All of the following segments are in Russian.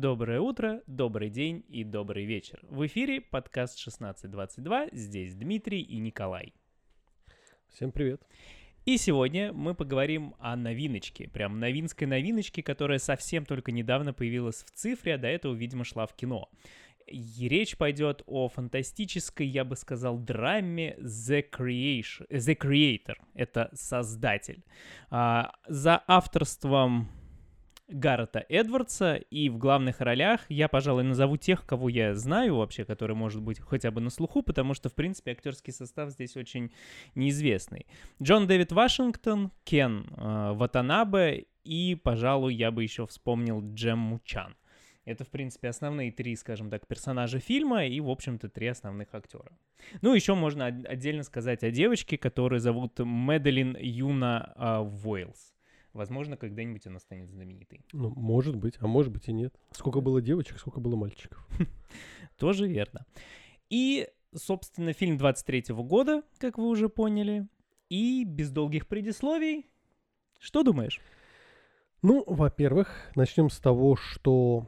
Доброе утро, добрый день и добрый вечер. В эфире подкаст 1622. Здесь Дмитрий и Николай. Всем привет. И сегодня мы поговорим о новиночке, прям новинской новиночке, которая совсем только недавно появилась в цифре, а до этого, видимо, шла в кино. И речь пойдет о фантастической, я бы сказал, драме The, Creation, The Creator. Это создатель. А, за авторством Гаррета Эдвардса, и в главных ролях я, пожалуй, назову тех, кого я знаю вообще, которые, может быть, хотя бы на слуху, потому что, в принципе, актерский состав здесь очень неизвестный. Джон Дэвид Вашингтон, Кен э, Ватанабе и, пожалуй, я бы еще вспомнил Джем Мучан. Это, в принципе, основные три, скажем так, персонажа фильма и, в общем-то, три основных актера. Ну, еще можно отдельно сказать о девочке, которую зовут Медлин Юна э, Войлс. Возможно, когда-нибудь она станет знаменитой. Ну, может быть, а может быть и нет. Сколько было девочек, сколько было мальчиков. Тоже верно. И, собственно, фильм 23-го года, как вы уже поняли. И без долгих предисловий. Что думаешь? Ну, во-первых, начнем с того, что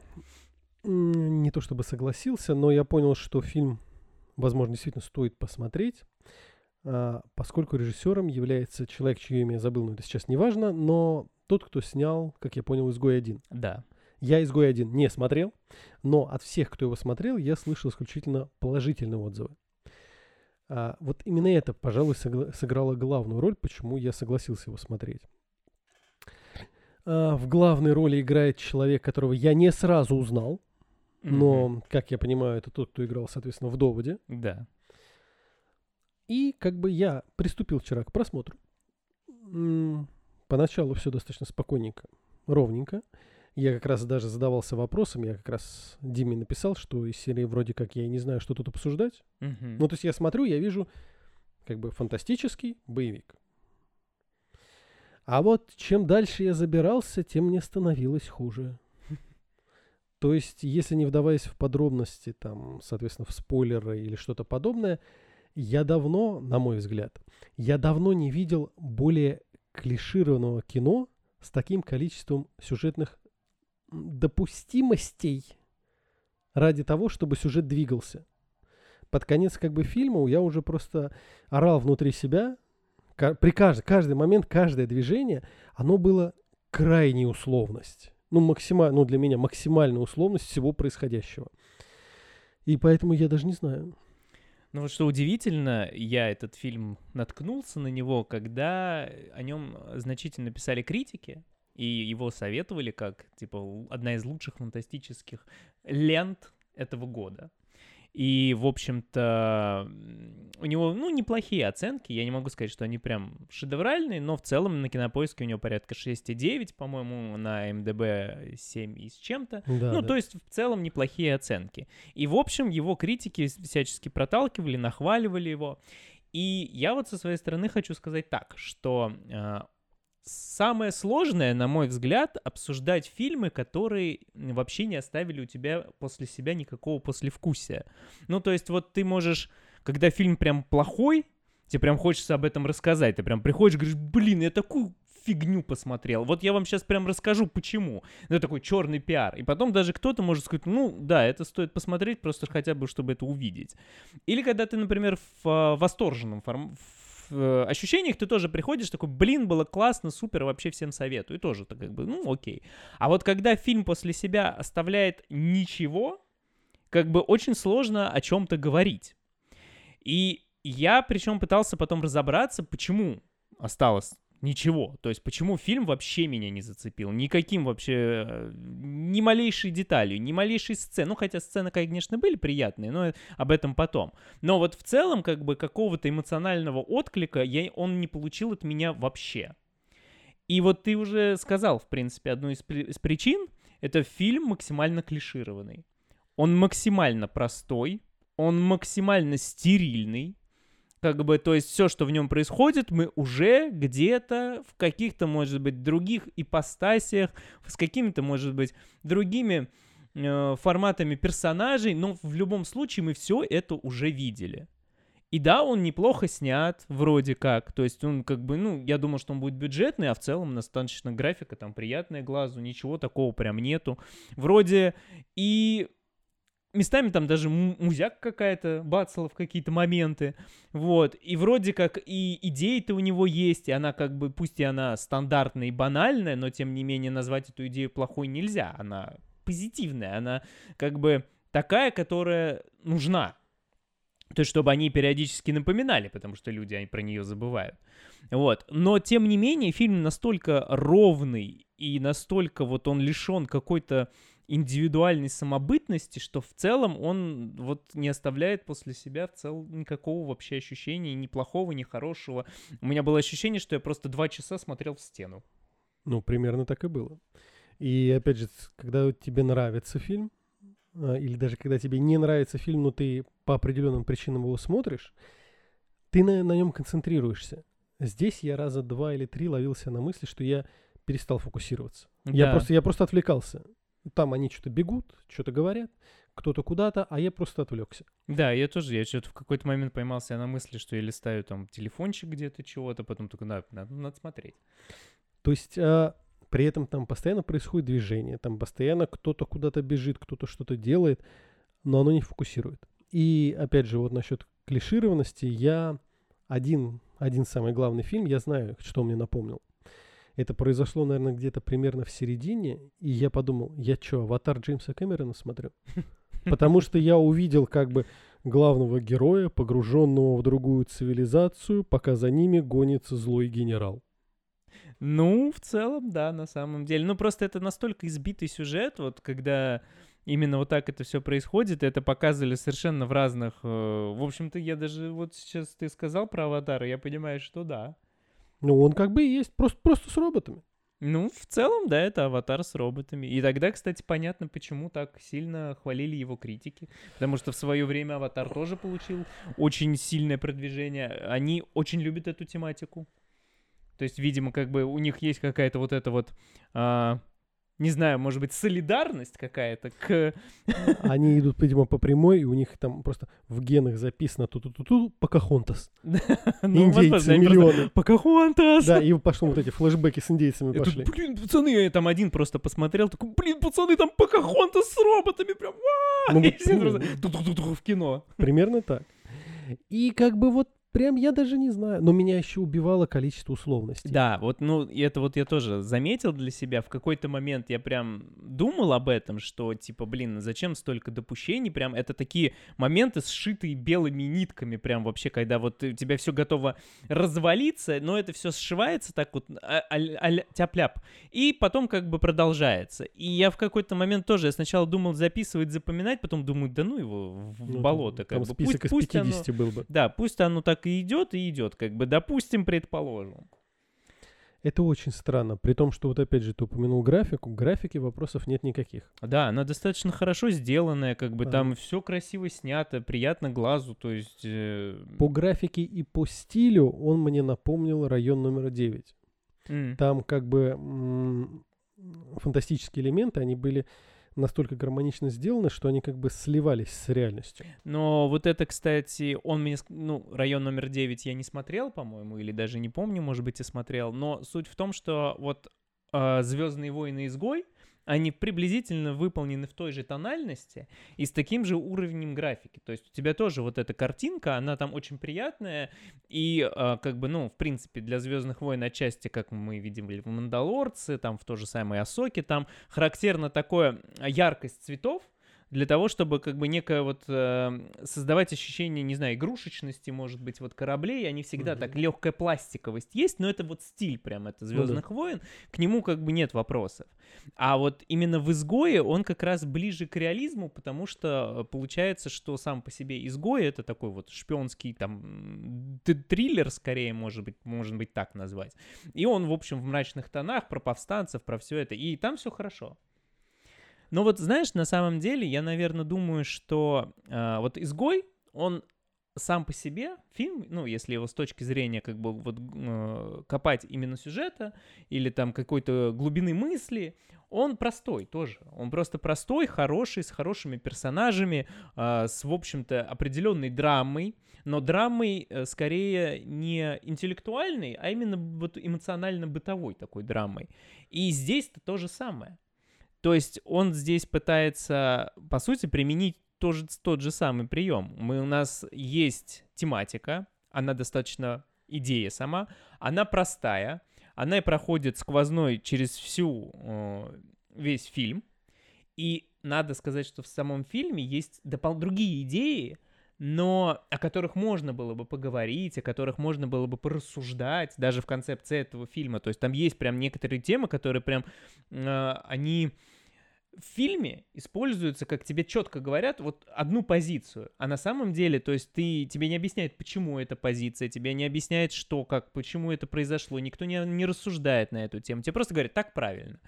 не то чтобы согласился, но я понял, что фильм, возможно, действительно стоит посмотреть. А, поскольку режиссером является человек, чье имя я забыл, но это сейчас не важно, но тот, кто снял, как я понял, «Изгой один». Да. Я «Изгой один» не смотрел, но от всех, кто его смотрел, я слышал исключительно положительные отзывы. А, вот именно это, пожалуй, сыграло главную роль, почему я согласился его смотреть. А, в главной роли играет человек, которого я не сразу узнал, но, mm-hmm. как я понимаю, это тот, кто играл, соответственно, в «Доводе». Да. И как бы я приступил вчера к просмотру. Поначалу все достаточно спокойненько, ровненько. Я как раз даже задавался вопросом, я как раз Диме написал, что из серии вроде как я не знаю, что тут обсуждать. Uh-huh. Ну, то есть я смотрю, я вижу как бы фантастический боевик. А вот чем дальше я забирался, тем мне становилось хуже. То есть, если не вдаваясь в подробности, там, соответственно, в спойлеры или что-то подобное, я давно, на мой взгляд, я давно не видел более клишированного кино с таким количеством сюжетных допустимостей ради того, чтобы сюжет двигался. Под конец как бы фильма я уже просто орал внутри себя. При каждый, каждый момент, каждое движение, оно было крайней условность. Ну, максимально, ну, для меня максимальная условность всего происходящего. И поэтому я даже не знаю. Ну вот что удивительно, я этот фильм наткнулся на него, когда о нем значительно писали критики, и его советовали как, типа, одна из лучших фантастических лент этого года. И, в общем-то, у него, ну, неплохие оценки. Я не могу сказать, что они прям шедевральные, но в целом на кинопоиске у него порядка 6,9, по-моему, на МДБ 7 и с чем-то. Да, ну, да. то есть в целом неплохие оценки. И, в общем, его критики всячески проталкивали, нахваливали его. И я вот со своей стороны хочу сказать так, что э, самое сложное, на мой взгляд, обсуждать фильмы, которые вообще не оставили у тебя после себя никакого послевкусия. Ну, то есть вот ты можешь, когда фильм прям плохой, тебе прям хочется об этом рассказать, ты прям приходишь говоришь, блин, я такую фигню посмотрел. Вот я вам сейчас прям расскажу, почему. Ну, такой черный пиар. И потом даже кто-то может сказать, ну, да, это стоит посмотреть, просто хотя бы, чтобы это увидеть. Или когда ты, например, в э, восторженном форм э, ощущениях ты тоже приходишь такой, блин, было классно, супер, вообще всем советую. И тоже так как бы, ну, окей. А вот когда фильм после себя оставляет ничего, как бы очень сложно о чем-то говорить. И я причем пытался потом разобраться, почему осталось Ничего. То есть почему фильм вообще меня не зацепил? Никаким вообще, э, ни малейшей деталью, ни малейшей сцены. Ну, хотя сцены, конечно, были приятные, но об этом потом. Но вот в целом, как бы, какого-то эмоционального отклика я, он не получил от меня вообще. И вот ты уже сказал, в принципе, одну из, из причин. Это фильм максимально клишированный. Он максимально простой, он максимально стерильный, как бы, то есть все, что в нем происходит, мы уже где-то в каких-то, может быть, других ипостасиях, с какими-то, может быть, другими э, форматами персонажей, но в любом случае мы все это уже видели. И да, он неплохо снят, вроде как. То есть он как бы, ну, я думал, что он будет бюджетный, а в целом достаточно графика там приятная глазу, ничего такого прям нету. Вроде и местами там даже музяк какая-то бацала в какие-то моменты, вот, и вроде как и идея-то у него есть, и она как бы, пусть и она стандартная и банальная, но тем не менее назвать эту идею плохой нельзя, она позитивная, она как бы такая, которая нужна, то есть, чтобы они периодически напоминали, потому что люди они про нее забывают. Вот. Но, тем не менее, фильм настолько ровный и настолько вот он лишен какой-то индивидуальной самобытности, что в целом он вот не оставляет после себя в целом никакого вообще ощущения, ни плохого, ни хорошего. У меня было ощущение, что я просто два часа смотрел в стену. Ну, примерно так и было. И опять же, когда тебе нравится фильм, а, или даже когда тебе не нравится фильм, но ты по определенным причинам его смотришь, ты на, на нем концентрируешься. Здесь я раза два или три ловился на мысли, что я перестал фокусироваться. Да. Я, просто, я просто отвлекался. Там они что-то бегут, что-то говорят, кто-то куда-то, а я просто отвлекся. Да, я тоже, я что-то в какой-то момент поймался на мысли, что я листаю там телефончик где-то чего-то, потом только надо, надо, надо смотреть. То есть а, при этом там постоянно происходит движение, там постоянно кто-то куда-то бежит, кто-то что-то делает, но оно не фокусирует. И опять же, вот насчет клишированности, я один, один самый главный фильм, я знаю, что он мне напомнил. Это произошло, наверное, где-то примерно в середине, и я подумал, я что, аватар Джеймса Кэмерона смотрю? Потому что я увидел как бы главного героя, погруженного в другую цивилизацию, пока за ними гонится злой генерал. Ну, в целом, да, на самом деле. Ну, просто это настолько избитый сюжет, вот когда именно вот так это все происходит, это показывали совершенно в разных... Э, в общем-то, я даже вот сейчас ты сказал про аватара, я понимаю, что да. Ну, он как бы и есть, просто, просто с роботами. Ну, в целом, да, это аватар с роботами. И тогда, кстати, понятно, почему так сильно хвалили его критики. Потому что в свое время аватар тоже получил очень сильное продвижение. Они очень любят эту тематику. То есть, видимо, как бы у них есть какая-то вот эта вот, а, не знаю, может быть, солидарность какая-то к... Они идут, видимо, по прямой, и у них там просто в генах записано ту-ту-ту-ту Покахонтас. Ну, Индейцы, миллионы. Покахонтас! Да, и пошло вот эти флешбеки с индейцами пошли. Блин, пацаны, я там один просто посмотрел, такой, блин, пацаны, там Покахонтас с роботами, прям, ну, в кино. Примерно так. И как бы вот Прям я даже не знаю. Но меня еще убивало количество условностей. Да, вот, ну, это вот я тоже заметил для себя. В какой-то момент я прям думал об этом, что, типа, блин, зачем столько допущений? Прям это такие моменты, сшитые белыми нитками, прям вообще, когда вот у тебя все готово развалиться, но это все сшивается так вот а, а, а, тяп-ляп. И потом как бы продолжается. И я в какой-то момент тоже, я сначала думал записывать, запоминать, потом думаю, да ну его в ну, болото. Как там бы. список пусть, из 50 оно, был бы. Да, пусть оно так и идет, и идет, как бы, допустим, предположим. Это очень странно, при том, что вот опять же ты упомянул графику, графики вопросов нет никаких. Да, она достаточно хорошо сделанная, как бы а. там все красиво снято, приятно глазу, то есть... Э... По графике и по стилю он мне напомнил район номер 9. Mm. Там как бы фантастические элементы, они были настолько гармонично сделаны, что они как бы сливались с реальностью. Но вот это, кстати, он мне, ну, район номер 9 я не смотрел, по-моему, или даже не помню, может быть, и смотрел, но суть в том, что вот э, Звездные войны изгой, они приблизительно выполнены в той же тональности и с таким же уровнем графики. То есть у тебя тоже вот эта картинка, она там очень приятная, и э, как бы, ну, в принципе, для «Звездных войн» отчасти, как мы видим в «Мандалорце», там в то же самое «Асоке», там характерно такое яркость цветов, для того, чтобы как бы некое вот э, создавать ощущение, не знаю, игрушечности, может быть, вот кораблей, они всегда mm-hmm. так легкая пластиковость есть, но это вот стиль прям, это Звездных ну, да. войн, к нему как бы нет вопросов. А вот именно в изгое он как раз ближе к реализму, потому что э, получается, что сам по себе изгой это такой вот шпионский там триллер, скорее, может быть, может быть так назвать. И он, в общем, в мрачных тонах про повстанцев, про все это, и там все хорошо. Но вот знаешь, на самом деле, я, наверное, думаю, что э, вот изгой, он сам по себе фильм, ну, если его с точки зрения как бы вот э, копать именно сюжета или там какой-то глубины мысли, он простой тоже. Он просто простой, хороший, с хорошими персонажами, э, с, в общем-то, определенной драмой, но драмой э, скорее не интеллектуальной, а именно вот эмоционально-бытовой такой драмой. И здесь-то то же самое. То есть он здесь пытается, по сути, применить тоже тот же самый прием. Мы, у нас есть тематика, она достаточно идея сама, она простая, она и проходит сквозной через всю э, весь фильм. И надо сказать, что в самом фильме есть допол- другие идеи, но о которых можно было бы поговорить, о которых можно было бы порассуждать, даже в концепции этого фильма. То есть там есть прям некоторые темы, которые прям, э, они в фильме используется, как тебе четко говорят, вот одну позицию. А на самом деле, то есть ты, тебе не объясняет, почему эта позиция, тебе не объясняет, что, как, почему это произошло. Никто не, не рассуждает на эту тему. Тебе просто говорят, так правильно.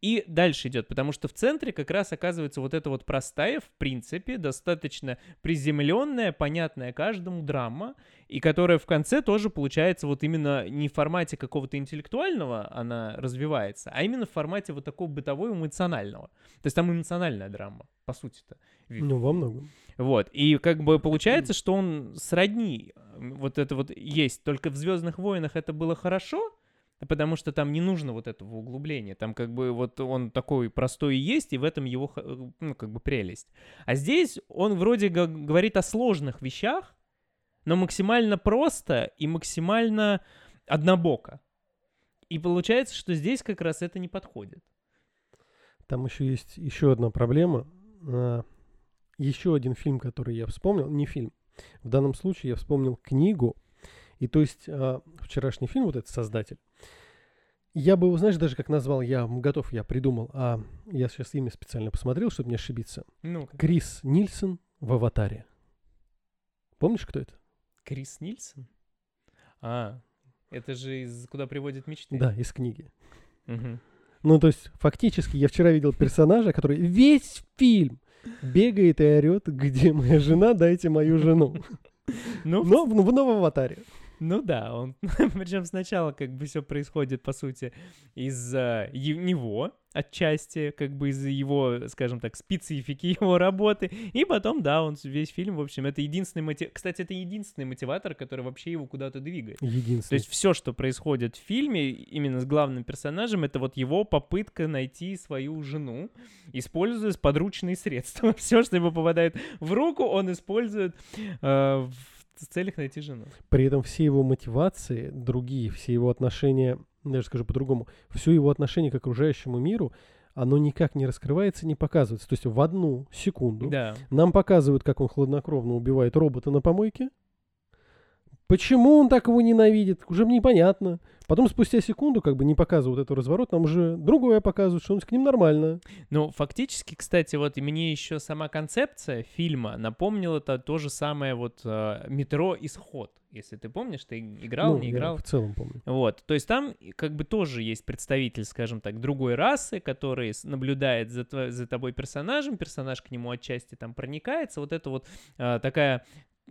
И дальше идет, потому что в центре как раз оказывается вот эта вот простая, в принципе, достаточно приземленная, понятная каждому драма, и которая в конце тоже получается вот именно не в формате какого-то интеллектуального она развивается, а именно в формате вот такого бытового эмоционального. То есть там эмоциональная драма, по сути-то. Ну, во многом. Вот. И как бы получается, что он сродни. Вот это вот есть. Только в Звездных войнах это было хорошо, потому что там не нужно вот этого углубления. Там как бы вот он такой простой и есть, и в этом его, ну, как бы прелесть. А здесь он вроде говорит о сложных вещах, но максимально просто и максимально однобоко. И получается, что здесь как раз это не подходит. Там еще есть еще одна проблема. А, еще один фильм, который я вспомнил, не фильм. В данном случае я вспомнил книгу. И то есть а, вчерашний фильм, вот этот создатель, я бы его, знаешь, даже как назвал, я готов, я придумал, а я сейчас имя специально посмотрел, чтобы не ошибиться. Ну, Крис Нильсон в «Аватаре». Помнишь, кто это? Крис Нильсон? А, это же из «Куда приводят мечты». Да, из книги. Угу. Ну, то есть, фактически, я вчера видел персонажа, который весь фильм бегает и орет, где моя жена, дайте мою жену. Ну, Но в, в новом аватаре. Ну да, он причем сначала как бы все происходит по сути из-за него отчасти, как бы из-за его, скажем так, специфики его работы, и потом, да, он весь фильм, в общем, это единственный мотив... Кстати, это единственный мотиватор, который вообще его куда-то двигает. Единственный. То есть все, что происходит в фильме, именно с главным персонажем, это вот его попытка найти свою жену, используя подручные средства. Все, что ему попадает в руку, он использует э, в в целях найти жену. При этом все его мотивации другие, все его отношения, даже скажу по-другому, все его отношение к окружающему миру, оно никак не раскрывается, не показывается. То есть в одну секунду Да. нам показывают, как он хладнокровно убивает робота на помойке. Почему он так его ненавидит, уже непонятно. Потом спустя секунду, как бы не показывают этот разворот, нам уже другое показывают, что он к ним нормально. Ну, фактически, кстати, вот и мне еще сама концепция фильма напомнила это то же самое вот э, метро Исход. Если ты помнишь, ты играл, Ну, не я играл. в целом помню. Вот, то есть там как бы тоже есть представитель, скажем так, другой расы, который наблюдает за, за тобой персонажем, персонаж к нему отчасти там проникается, вот это вот а, такая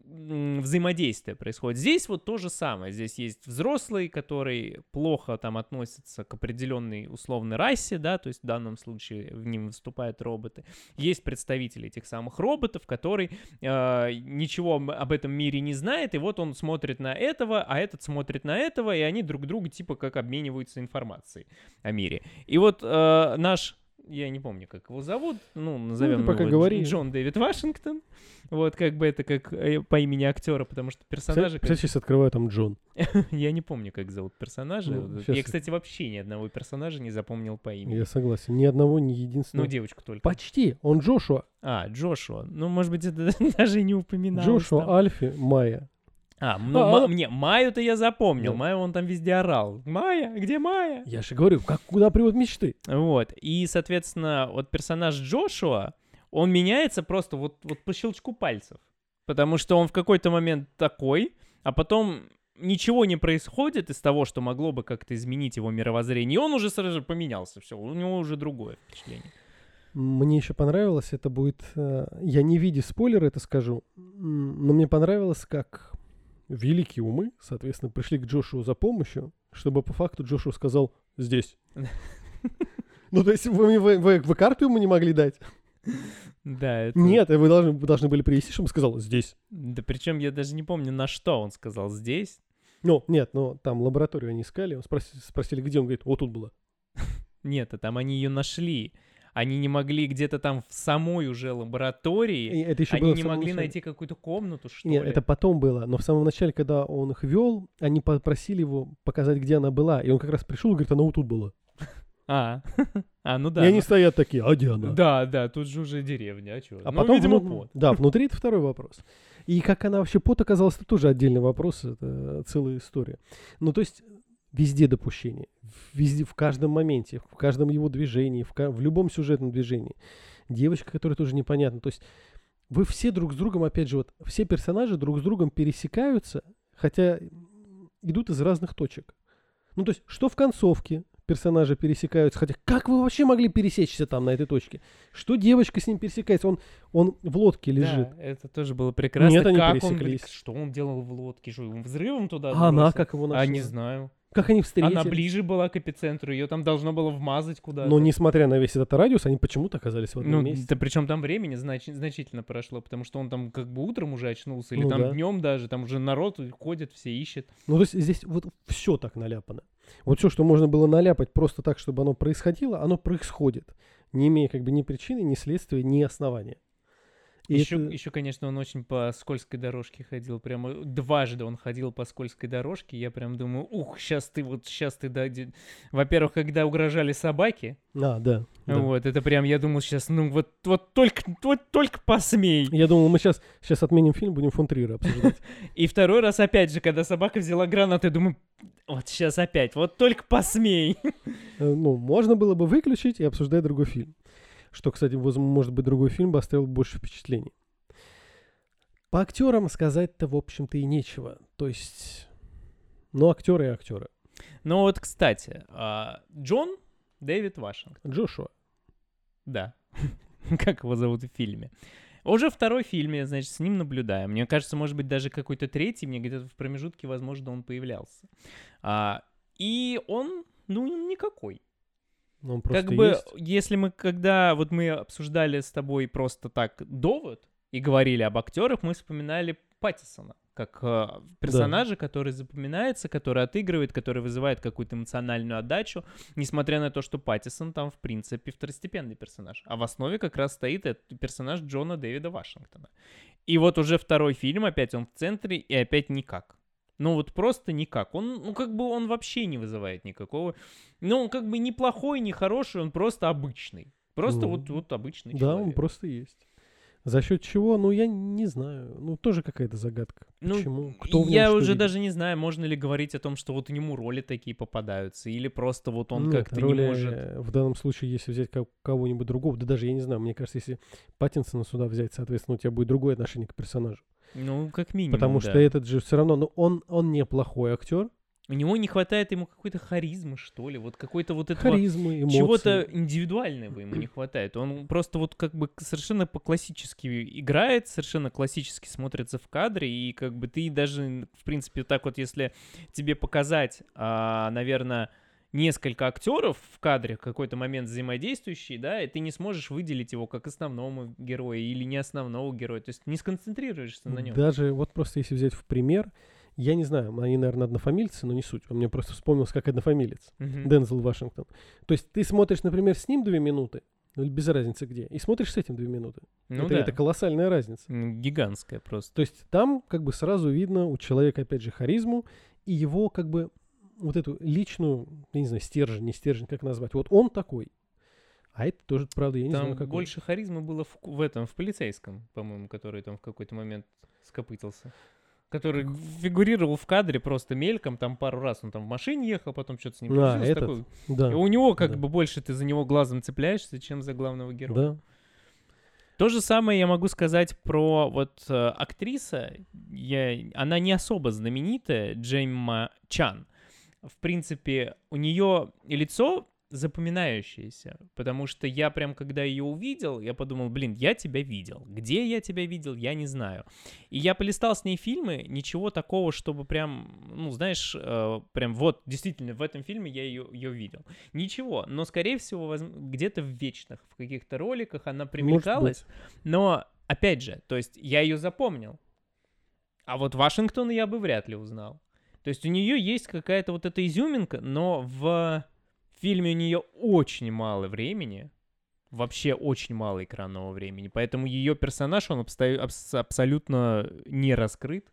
взаимодействие происходит. Здесь вот то же самое. Здесь есть взрослый, который плохо там относится к определенной условной расе, да, то есть в данном случае в ним выступают роботы. Есть представители этих самых роботов, который э, ничего об- этом мире не знает, и вот он смотрит на этого, а этот смотрит на этого, и они друг друга типа как обмениваются информацией о мире. И вот э, наш я не помню, как его зовут, ну, назовем ты пока его говори. Дж- Джон Дэвид Вашингтон. Вот, как бы это как э, по имени актера, потому что персонажи... Кстати, сейчас открываю там Джон. как- Я не помню, как зовут персонажа. Ну, щас Я, кстати, вообще ни одного персонажа не запомнил по имени. Я согласен. Ни одного, ни Ну, единственного. девочку только. Почти. Он Джошуа. А, Джошуа. Ну, может быть, это даже и не упоминалось. Джошуа там. Альфи Майя. А, ну, А, ма- а- мне Майю-то я запомнил. Да. Майю он там везде орал. Майя, где Майя? Я же говорю, как куда приводят мечты. Вот. И, соответственно, вот персонаж Джошуа, он меняется просто вот, вот по щелчку пальцев. Потому что он в какой-то момент такой, а потом ничего не происходит из того, что могло бы как-то изменить его мировоззрение. И он уже сразу же поменялся. Все, у него уже другое впечатление. Мне еще понравилось, это будет... э, Я не видя спойлера это скажу, но мне понравилось, как великие умы, соответственно, пришли к Джошуа за помощью, чтобы по факту Джошуа сказал «здесь». Ну, то есть вы, вы, вы, вы карту ему не могли дать? Да, это... Нет, вы должны, вы должны были привести, чтобы он сказал «здесь». Да причем я даже не помню, на что он сказал здесь. Ну, нет, ну, там лабораторию они искали, он спроси- спросили, где, он говорит, вот тут было. Нет, а там они ее нашли. Они не могли где-то там в самой уже лаборатории. И это еще Они не могли начале. найти какую-то комнату, что Нет, ли? это потом было, но в самом начале, когда он их вел, они попросили его показать, где она была, и он как раз пришел и говорит, она вот тут была. А, а, ну и да. они ну- стоят такие, а где она? Да, да, тут же уже деревня, а чё? А Ну, потом, видимо, вну- пот. да, внутри это второй вопрос. И как она вообще пот оказалась, это тоже отдельный вопрос, это целая история. Ну, то есть везде допущение, везде, в каждом моменте, в каждом его движении, в, в любом сюжетном движении. Девочка, которая тоже непонятна. То есть вы все друг с другом, опять же, вот все персонажи друг с другом пересекаются, хотя идут из разных точек. Ну, то есть, что в концовке персонажи пересекаются, хотя как вы вообще могли пересечься там на этой точке? Что девочка с ним пересекается? Он, он в лодке лежит. Да, это тоже было прекрасно. Нет, они как он, пересеклись. блин, что он делал в лодке? Что, его взрывом туда А она как его нашла? А не знаю. Как они встретились? Она ближе была к эпицентру, ее там должно было вмазать куда-то. Но несмотря на весь этот радиус, они почему-то оказались в одном Ну, месте. да причем там времени знач- значительно прошло, потому что он там как бы утром уже очнулся, или Ну там да. днем даже, там уже народ ходит, все ищет. Ну, то есть здесь вот все так наляпано. Вот все, что можно было наляпать просто так, чтобы оно происходило, оно происходит, не имея как бы ни причины, ни следствия, ни основания. И еще, это- еще, конечно, он очень по скользкой дорожке ходил. Прямо дважды он ходил по скользкой дорожке. Я прям думаю, ух, сейчас ты вот, сейчас ты, да, де-». Во-первых, когда угрожали собаки, А, да. да. вот, это прям, я думал сейчас, ну вот, вот только, вот только посмей. Я думал, мы сейчас, сейчас отменим фильм, будем фон Триера обсуждать. И второй раз опять же, когда собака взяла гранату, я думаю, вот сейчас опять, вот только посмей. Э, Ну, можно было бы выключить и обсуждать другой фильм. Что, кстати, может быть, другой фильм бы оставил больше впечатлений. По актерам сказать-то, в общем-то, и нечего. То есть, ну, актеры и актеры. Ну вот, кстати, а, Джон Дэвид Вашингтон. Джошуа. Да. как его зовут в фильме. Уже второй фильм, я, значит, с ним наблюдаю. Мне кажется, может быть, даже какой-то третий, мне где-то в промежутке, возможно, он появлялся. А, и он, ну, никакой. Он просто как бы, есть. если мы, когда вот мы обсуждали с тобой просто так довод и говорили об актерах, мы вспоминали Паттисона как э, персонажа, который запоминается, который отыгрывает, который вызывает какую-то эмоциональную отдачу, несмотря на то, что Паттисон там, в принципе, второстепенный персонаж. А в основе как раз стоит этот персонаж Джона Дэвида Вашингтона. И вот уже второй фильм, опять он в центре, и опять никак. Ну вот просто никак. Он, ну как бы он вообще не вызывает никакого... Ну он как бы не плохой, не хороший, он просто обычный. Просто Ну, вот, вот обычный Да, человек. он просто есть. За счет чего? Ну, я не знаю. Ну, тоже какая-то загадка. Ну, Почему? Кто я уже видит? даже не знаю, можно ли говорить о том, что вот ему роли такие попадаются, или просто вот он как-то не может... В данном случае, если взять ко- кого-нибудь другого, да даже я не знаю, мне кажется, если Паттинсона сюда взять, соответственно, у тебя будет другое отношение к персонажу. Ну, как минимум, Потому да. что этот же все равно, ну, он, он неплохой актер. У него не хватает ему какой-то харизмы, что ли, вот какой-то вот этого... Харизмы, эмоции. Чего-то индивидуального ему не хватает. Он просто вот как бы совершенно по-классически играет, совершенно классически смотрится в кадре, и как бы ты даже, в принципе, так вот, если тебе показать, а, наверное, несколько актеров в кадре в какой-то момент взаимодействующие, да, и ты не сможешь выделить его как основного героя или не основного героя, то есть не сконцентрируешься на нем. Даже вот просто если взять в пример, я не знаю, они, наверное, однофамильцы, но не суть. Он мне просто вспомнился как однофамилец. Дензел Вашингтон. То есть ты смотришь, например, с ним две минуты, ну, без разницы где, и смотришь с этим две минуты. Ну это, да. это колоссальная разница. Гигантская просто. То есть там как бы сразу видно у человека, опять же, харизму и его как бы вот эту личную, я не знаю, стержень, не стержень, как назвать. Вот он такой. А это тоже, правда, я не Там знаю, как больше харизмы было в, в этом, в полицейском, по-моему, который там в какой-то момент скопытался. Который фигурировал в кадре просто мельком, там пару раз он там в машине ехал, потом что-то с ним А, этот? такое. Да, И у него как да. бы больше ты за него глазом цепляешься, чем за главного героя. да. То же самое я могу сказать про вот э, актриса. Я, она не особо знаменитая, Джейма Чан. В принципе, у нее лицо запоминающаяся, потому что я прям, когда ее увидел, я подумал, блин, я тебя видел. Где я тебя видел, я не знаю. И я полистал с ней фильмы, ничего такого, чтобы прям, ну, знаешь, э, прям вот, действительно, в этом фильме я ее, ее видел. Ничего, но, скорее всего, воз... где-то в вечных, в каких-то роликах она примелькалась, но, опять же, то есть я ее запомнил, а вот Вашингтон я бы вряд ли узнал. То есть у нее есть какая-то вот эта изюминка, но в фильме у нее очень мало времени, вообще очень мало экранного времени, поэтому ее персонаж, он обсто... абс- абсолютно не раскрыт.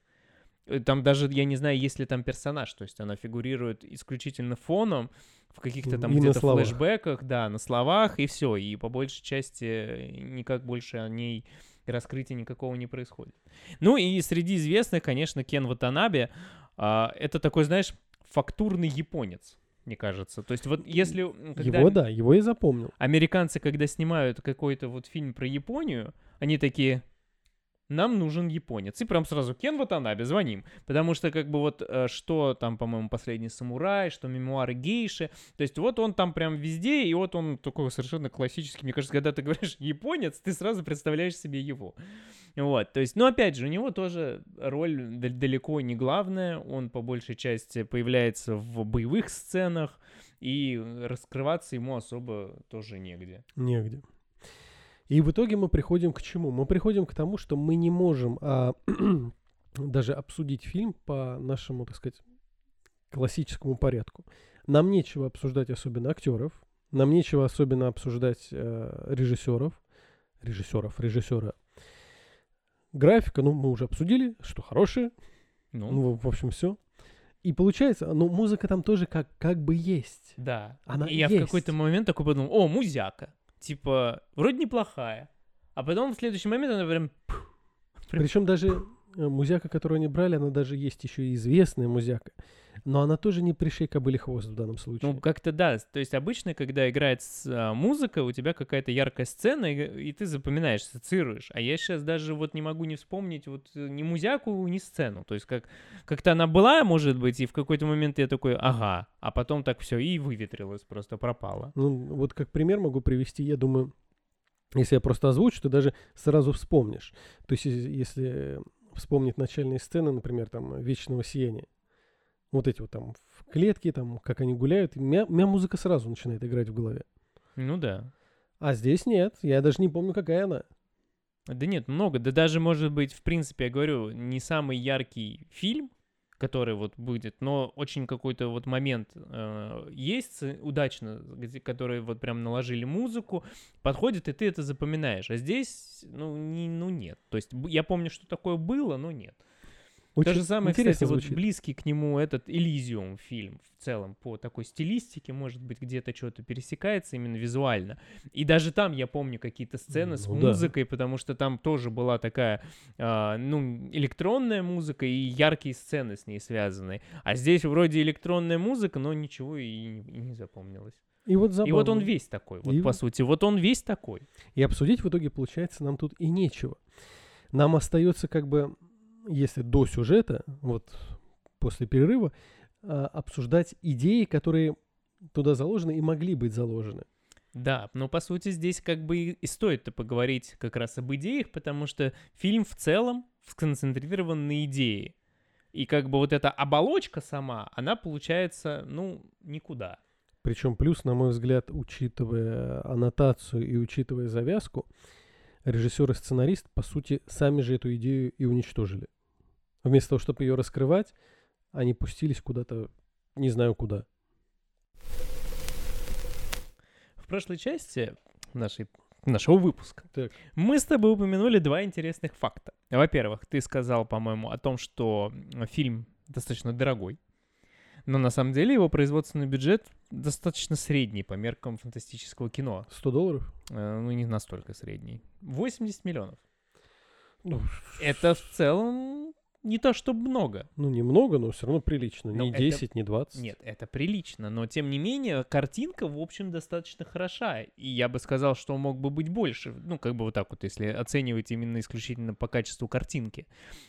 Э, Там даже, я не знаю, есть ли там персонаж, то есть она фигурирует исключительно фоном, в каких-то там где-то флешбеках, да, на словах, и все, и по большей части никак больше о ней раскрытия никакого не происходит. Ну и среди известных, конечно, Кен Ватанабе, а, это такой, знаешь, фактурный японец, мне кажется. То есть вот если... когда Его, да, его и запомнил. Американцы, когда снимают какой-то вот фильм про Японию, они такие... Нам нужен японец. И прям сразу Кен Ватанабе, звоним. Потому что, как бы, вот, э, что там, по-моему, «Последний самурай», что «Мемуары гейши». То есть вот он там прям везде, и вот он такой совершенно классический. Мне кажется, когда ты говоришь «японец», ты сразу представляешь себе его. Вот, то есть, но опять же, у него тоже роль далеко не главная. Он по большей части появляется в боевых сценах, и раскрываться ему особо тоже негде. Негде. И в итоге мы приходим к чему? Мы приходим к тому, что мы не можем а, даже обсудить фильм по нашему, так сказать, классическому порядку. Нам нечего обсуждать особенно актеров, нам нечего особенно обсуждать э, режиссеров, режиссеров, режиссера. Графика, ну, мы уже обсудили, что хорошая, Ну, ну, в общем, все. И получается, ну, музыка там тоже как, как бы есть. да. она и я в какой-то момент такой подумал, о, музяка. Типа, вроде неплохая. А потом в следующий момент она прям... Прям- Причем даже музяка, которую они брали, она даже есть еще и известная музяка. Но она тоже не пришей кобыли хвост в данном случае. Ну, как-то да. То есть обычно, когда играет с- а, музыка, у тебя какая-то яркая сцена, и, и ты запоминаешь, ассоциируешь. А я сейчас даже вот не могу не вспомнить вот э, ни музяку, ни сцену. То есть как, как-то она была, может быть, и в какой-то момент я такой, ага. А потом так все и выветрилось, просто пропало. Ну, вот как пример могу привести, я думаю, если я просто озвучу, ты даже сразу вспомнишь. То есть, если вспомнить начальные сцены, например, там, «Вечного сияния», вот эти вот там в клетке, там, как они гуляют, у меня, у меня музыка сразу начинает играть в голове. Ну да. А здесь нет, я даже не помню, какая она. Да нет, много. Да даже, может быть, в принципе, я говорю, не самый яркий фильм, который вот будет, но очень какой-то вот момент э, есть э, удачно, где, который вот прям наложили музыку, подходит, и ты это запоминаешь. А здесь, ну, не, ну нет. То есть я помню, что такое было, но нет. То Очень же самое, кстати, интересно вот звучит. близкий к нему этот Элизиум фильм в целом по такой стилистике, может быть, где-то что-то пересекается именно визуально. И даже там я помню какие-то сцены с Ну да. музыкой, потому что там тоже была такая, а, ну, электронная музыка и яркие сцены с ней связаны. А здесь вроде электронная музыка, но ничего и, не- и не запомнилось. И вот забавно. И вот он весь такой, вот И по сути, вот он весь такой. И обсудить в итоге, получается, нам тут и нечего. Нам остается как бы, если до сюжета, вот после перерыва, а, обсуждать идеи, которые туда заложены и могли быть заложены. Да, но по сути здесь как бы и и стоит-то поговорить как раз об идеях, потому что фильм в целом сконцентрирован на идее. И как бы вот эта оболочка сама, она получается, ну, никуда. Причем плюс, на мой взгляд, учитывая аннотацию и учитывая завязку, режиссер и сценарист, по сути, сами же эту идею и уничтожили. Вместо того, чтобы ее раскрывать, они пустились куда-то, не знаю куда. В прошлой части нашей, нашего выпуска Так. мы с тобой упомянули два интересных факта. Во-первых, ты сказал, по-моему, о том, что фильм достаточно дорогой, но на самом деле его производственный бюджет достаточно средний по меркам фантастического кино. 100 долларов? Э, Ну, не настолько средний. 80 миллионов. Ну, Это в целом не то чтобы много. Ну, немного, но все равно прилично. Но не это- 10, не 20. Нет, это прилично, но тем не менее картинка, в общем, достаточно хороша. И я бы сказал, что мог бы быть больше. Ну, как бы вот так вот, если оценивать именно исключительно по качеству картинки.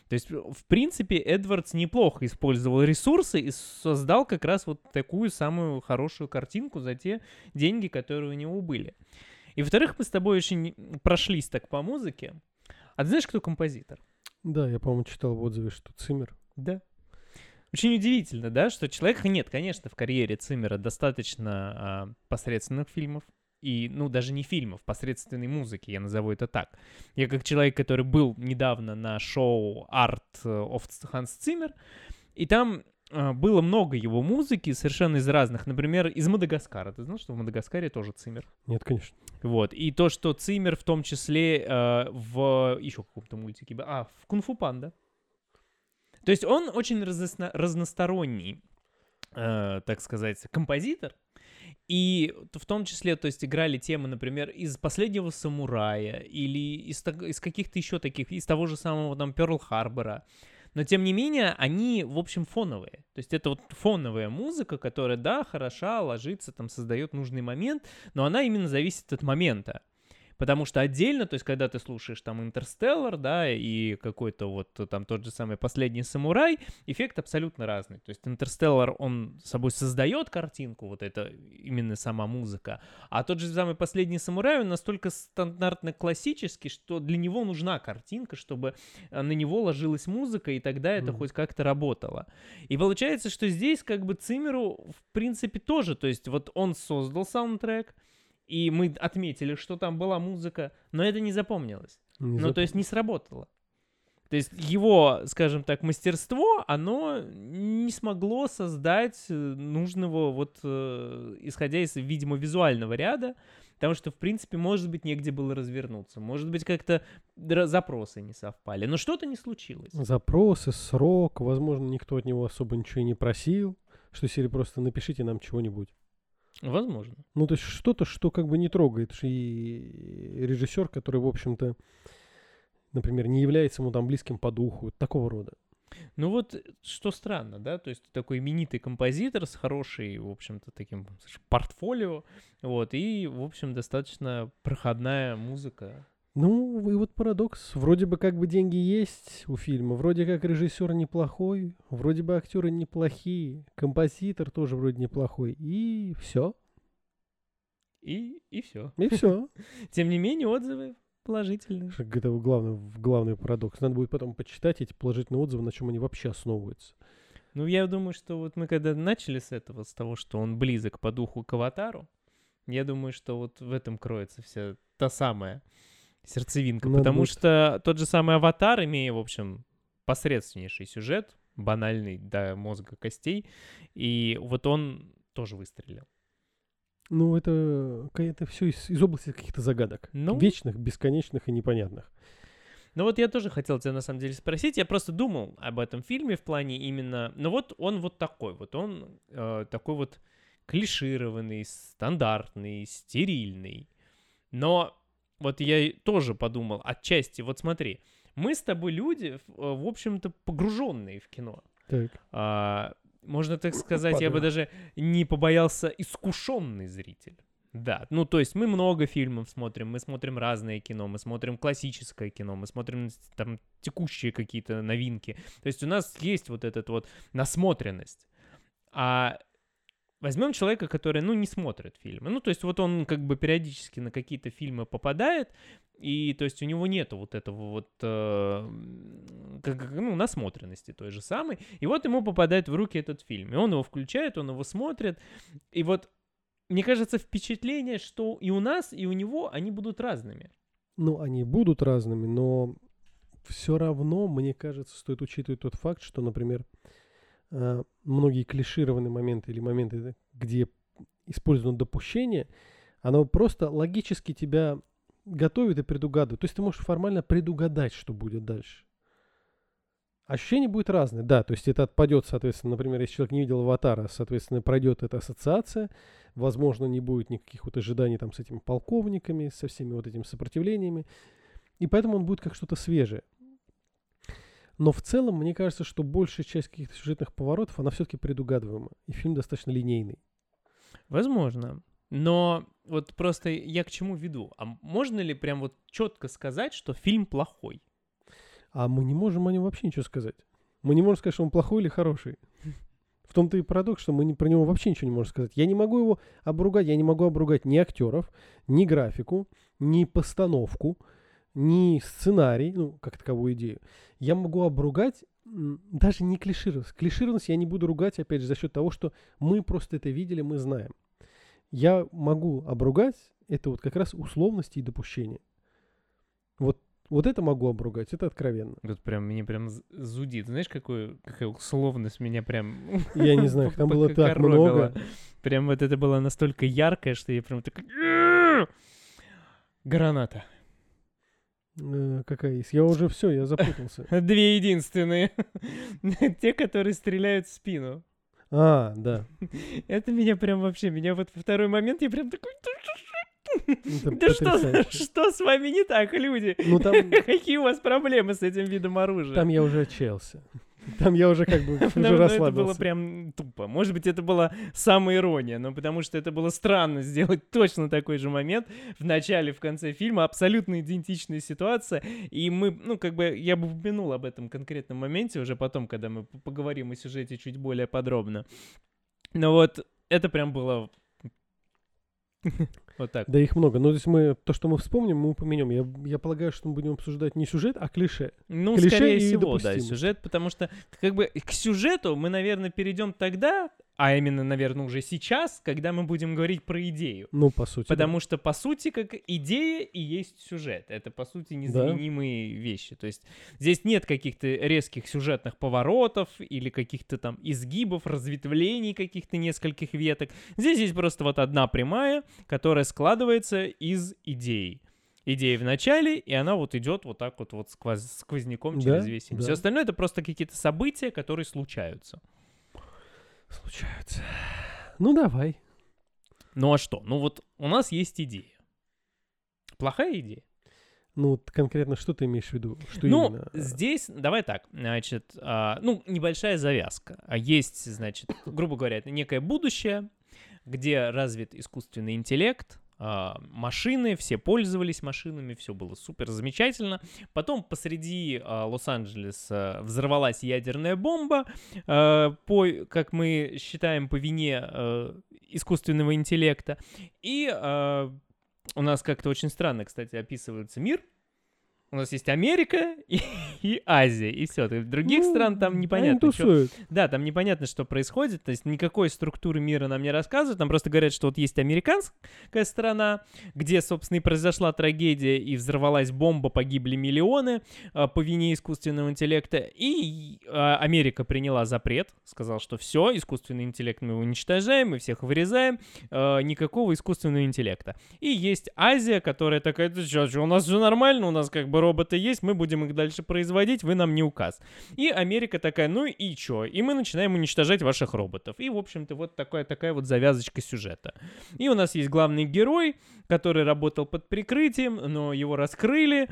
То есть, в принципе, Эдвардс неплохо использовал ресурсы и создал как раз вот такую самую хорошую картинку за те деньги, которые у него были. И, во-вторых, мы с тобой очень прошлись так по музыке. А ты знаешь, кто композитор? Да, я, по-моему, читал в отзыве, что Циммер. Да. Очень удивительно, да, что человек... Нет, конечно, в карьере Циммера достаточно а, посредственных фильмов. И, ну, даже не фильмов, посредственной музыки, я назову это так. Я как человек, который был недавно на шоу Art of Hans Zimmer, и там было много его музыки, совершенно из разных. Например, из Мадагаскара. Ты знал, что в Мадагаскаре тоже Циммер? Нет, конечно. Вот. И то, что Циммер в том числе э, в еще каком-то мультике, а, в Кунг-фу Панда. То есть он очень разносно- разносторонний, э, так сказать, композитор. И в том числе, то есть играли темы, например, из «Последнего самурая» или из, из каких-то еще таких, из того же самого там Перл-Харбора. Но, тем не менее, они, в общем, фоновые. То есть это вот фоновая музыка, которая, да, хороша, ложится, там, создает нужный момент, но она именно зависит от момента. Потому что отдельно, то есть когда ты слушаешь там «Интерстеллар», да, и какой-то вот там тот же самый «Последний самурай», эффект абсолютно разный. То есть «Интерстеллар», он собой создает картинку, вот это именно сама музыка, а тот же самый «Последний самурай», он настолько стандартно классический, что для него нужна картинка, чтобы э, на него ложилась музыка, и тогда это Мгм. хоть как-то работало. И получается, что здесь как бы Цимеру в принципе тоже, то есть вот он создал саундтрек, и мы отметили, что там была музыка, но это не запомнилось. Не ну, зап- то есть не сработало. То есть его, скажем так, мастерство, оно не смогло создать э, нужного, вот, э, исходя из, видимо, визуального ряда, потому что, в принципе, может быть, негде было развернуться, может быть, как-то запросы не совпали, но что-то не случилось. Запросы, срок, возможно, никто от него особо ничего и не просил, что серии просто напишите нам чего-нибудь. Возможно. Ну, то есть что-то, что как бы не трогает. И режиссер, который, в общем-то, например, не является ему там близким по духу, такого рода. Ну вот, э, что странно, да, то есть такой именитый композитор с хорошей, в общем-то, таким портфолио, вот, и, в общем, достаточно проходная музыка. Ну, и вот парадокс. Вроде бы как бы деньги есть у фильма, вроде как режиссер неплохой, вроде бы актеры неплохие, композитор тоже вроде неплохой, и все. И, и все. И все. Тем не менее, отзывы положительные. Это главный, главный парадокс. Надо будет потом почитать эти положительные отзывы, на чем они вообще основываются. Ну, я думаю, что вот мы когда начали с этого, с того, что он близок по духу к аватару, я думаю, что вот в этом кроется вся та самая сердцевинка. Надо потому будет- что тот же самый аватар, имея, в общем, посредственнейший сюжет, банальный до мозга костей, и вот он тоже выстрелил. Ну, это, это все из, из области каких-то загадок. Ну. Вечных, бесконечных и непонятных. Ну вот я тоже хотел тебя на самом деле спросить. Я просто думал об этом фильме в плане именно... Ну вот он вот такой. Вот он э, такой вот клишированный, стандартный, стерильный. Но вот я тоже подумал отчасти, вот смотри, мы с тобой люди, в, э, в общем-то, погруженные в кино. Так. А, можно так сказать, я бы Падаю. даже не побоялся искушенный зритель. Да, ну то есть мы много фильмов смотрим, мы смотрим разное кино, мы смотрим классическое кино, мы смотрим там текущие какие-то новинки. То есть у нас есть вот эта вот насмотренность. А возьмем человека, который, ну, не смотрит фильмы. Ну, то есть вот он как бы периодически на какие-то фильмы попадает, и то есть у него нету вот этого вот, э, как, ну, насмотренности той же самой. И вот ему попадает в руки этот фильм. И он его включает, он его смотрит. И вот, мне кажется, впечатление, что и у нас, и у него они будут разными. Ну, они будут разными, но все равно, мне кажется, стоит учитывать тот факт, что, например, э, многие клишированные моменты или моменты, где использовано допущение, оно просто логически тебя готовит и предугадывает. То есть ты можешь формально предугадать, что будет дальше. Ощущение будет разное, да, то есть это отпадет, соответственно, например, если человек не видел аватара, соответственно, пройдет эта ассоциация, возможно, не будет никаких вот ожиданий там с этими полковниками, со всеми вот этими сопротивлениями, и поэтому он будет как что-то свежее. Но в целом, мне кажется, что большая часть каких-то сюжетных поворотов, она все-таки предугадываема. И фильм достаточно линейный. Возможно. Но вот просто я к чему веду? А можно ли прям вот четко сказать, что фильм плохой? А мы не можем о нем вообще ничего сказать. Мы не можем сказать, что он плохой или хороший. В том-то и парадокс, что мы не, про него вообще ничего не можем сказать. Я не могу его обругать, я не могу обругать ни актеров, ни графику, ни постановку, ни сценарий, ну, как таковую идею. Я могу обругать даже не клишированность. Клишированность я не буду ругать, опять же, за счет того, что мы просто это видели, мы знаем. Я могу обругать это вот как раз условности и допущения. Вот вот это могу обругать, это откровенно. Вот прям мне прям зудит. Знаешь, какую, какая условность меня прям... Я не знаю, там было так много. Прям вот это было настолько яркое, что я прям такой... Граната. Э, какая есть? Я уже все, я запутался. Две единственные. Те, которые стреляют в спину. А, да. Это меня прям вообще, меня вот во второй момент я прям такой... Да что, что с вами не так, люди? Ну, там... Какие у вас проблемы с этим видом оружия? Там я уже отчаялся. Там я уже как бы уже расслабился. Это было прям тупо. Может быть, это была самая ирония, но потому что это было странно сделать точно такой же момент в начале, в конце фильма, абсолютно идентичная ситуация, и мы, ну, как бы, я бы упомянул об этом конкретном моменте уже потом, когда мы поговорим о сюжете чуть более подробно. Но вот это прям было Вот так. Да их много. Но то есть мы, то, что мы вспомним, мы упомянем. Я, я полагаю, что мы будем обсуждать не сюжет, а клише. Ну, клише скорее всего, да, сюжет, потому что как бы к сюжету мы, наверное, перейдем тогда, а именно, наверное, уже сейчас, когда мы будем говорить про идею. Ну, по сути. Потому да. что, по сути, как идея и есть сюжет. Это, по сути, незаменимые да. вещи. То есть здесь нет каких-то резких сюжетных поворотов или каких-то там изгибов, разветвлений каких-то нескольких веток. Здесь есть просто вот одна прямая, которая складывается из идей идея в начале, и она вот идет вот так вот, вот сквоз, сквозняком через да, весь фильм. Да. Все остальное это просто какие-то события, которые случаются случаются. Ну, давай. Ну, а что? Ну, вот у нас есть идея. Плохая идея? Ну, конкретно что ты имеешь в виду? Что ну, именно? здесь, давай так, значит, а, ну, небольшая завязка. А есть, значит, грубо говоря, это некое будущее, где развит искусственный интеллект, машины, все пользовались машинами, все было супер замечательно. Потом посреди а, Лос-Анджелеса взорвалась ядерная бомба, а, по, как мы считаем, по вине искусственного интеллекта. И у нас как-то очень странно, кстати, описывается мир, у нас есть Америка и, и Азия, и все. Других ну, стран там непонятно. Что, да, там непонятно, что происходит. То есть никакой структуры мира нам не рассказывают. Нам просто говорят, что вот есть американская страна, где, собственно, и произошла трагедия, и взорвалась бомба, погибли миллионы э, по вине искусственного интеллекта. И э, Америка приняла запрет, сказал, что все, искусственный интеллект мы уничтожаем, мы всех вырезаем, э, никакого искусственного интеллекта. И есть Азия, которая такая, что, у нас все нормально, у нас как бы бы роботы есть, мы будем их дальше производить, вы нам не указ. И Америка такая, ну и чё? И мы начинаем уничтожать ваших роботов. И, в общем-то, вот такая, такая вот завязочка сюжета. И у нас есть главный герой, который работал под прикрытием, но его раскрыли.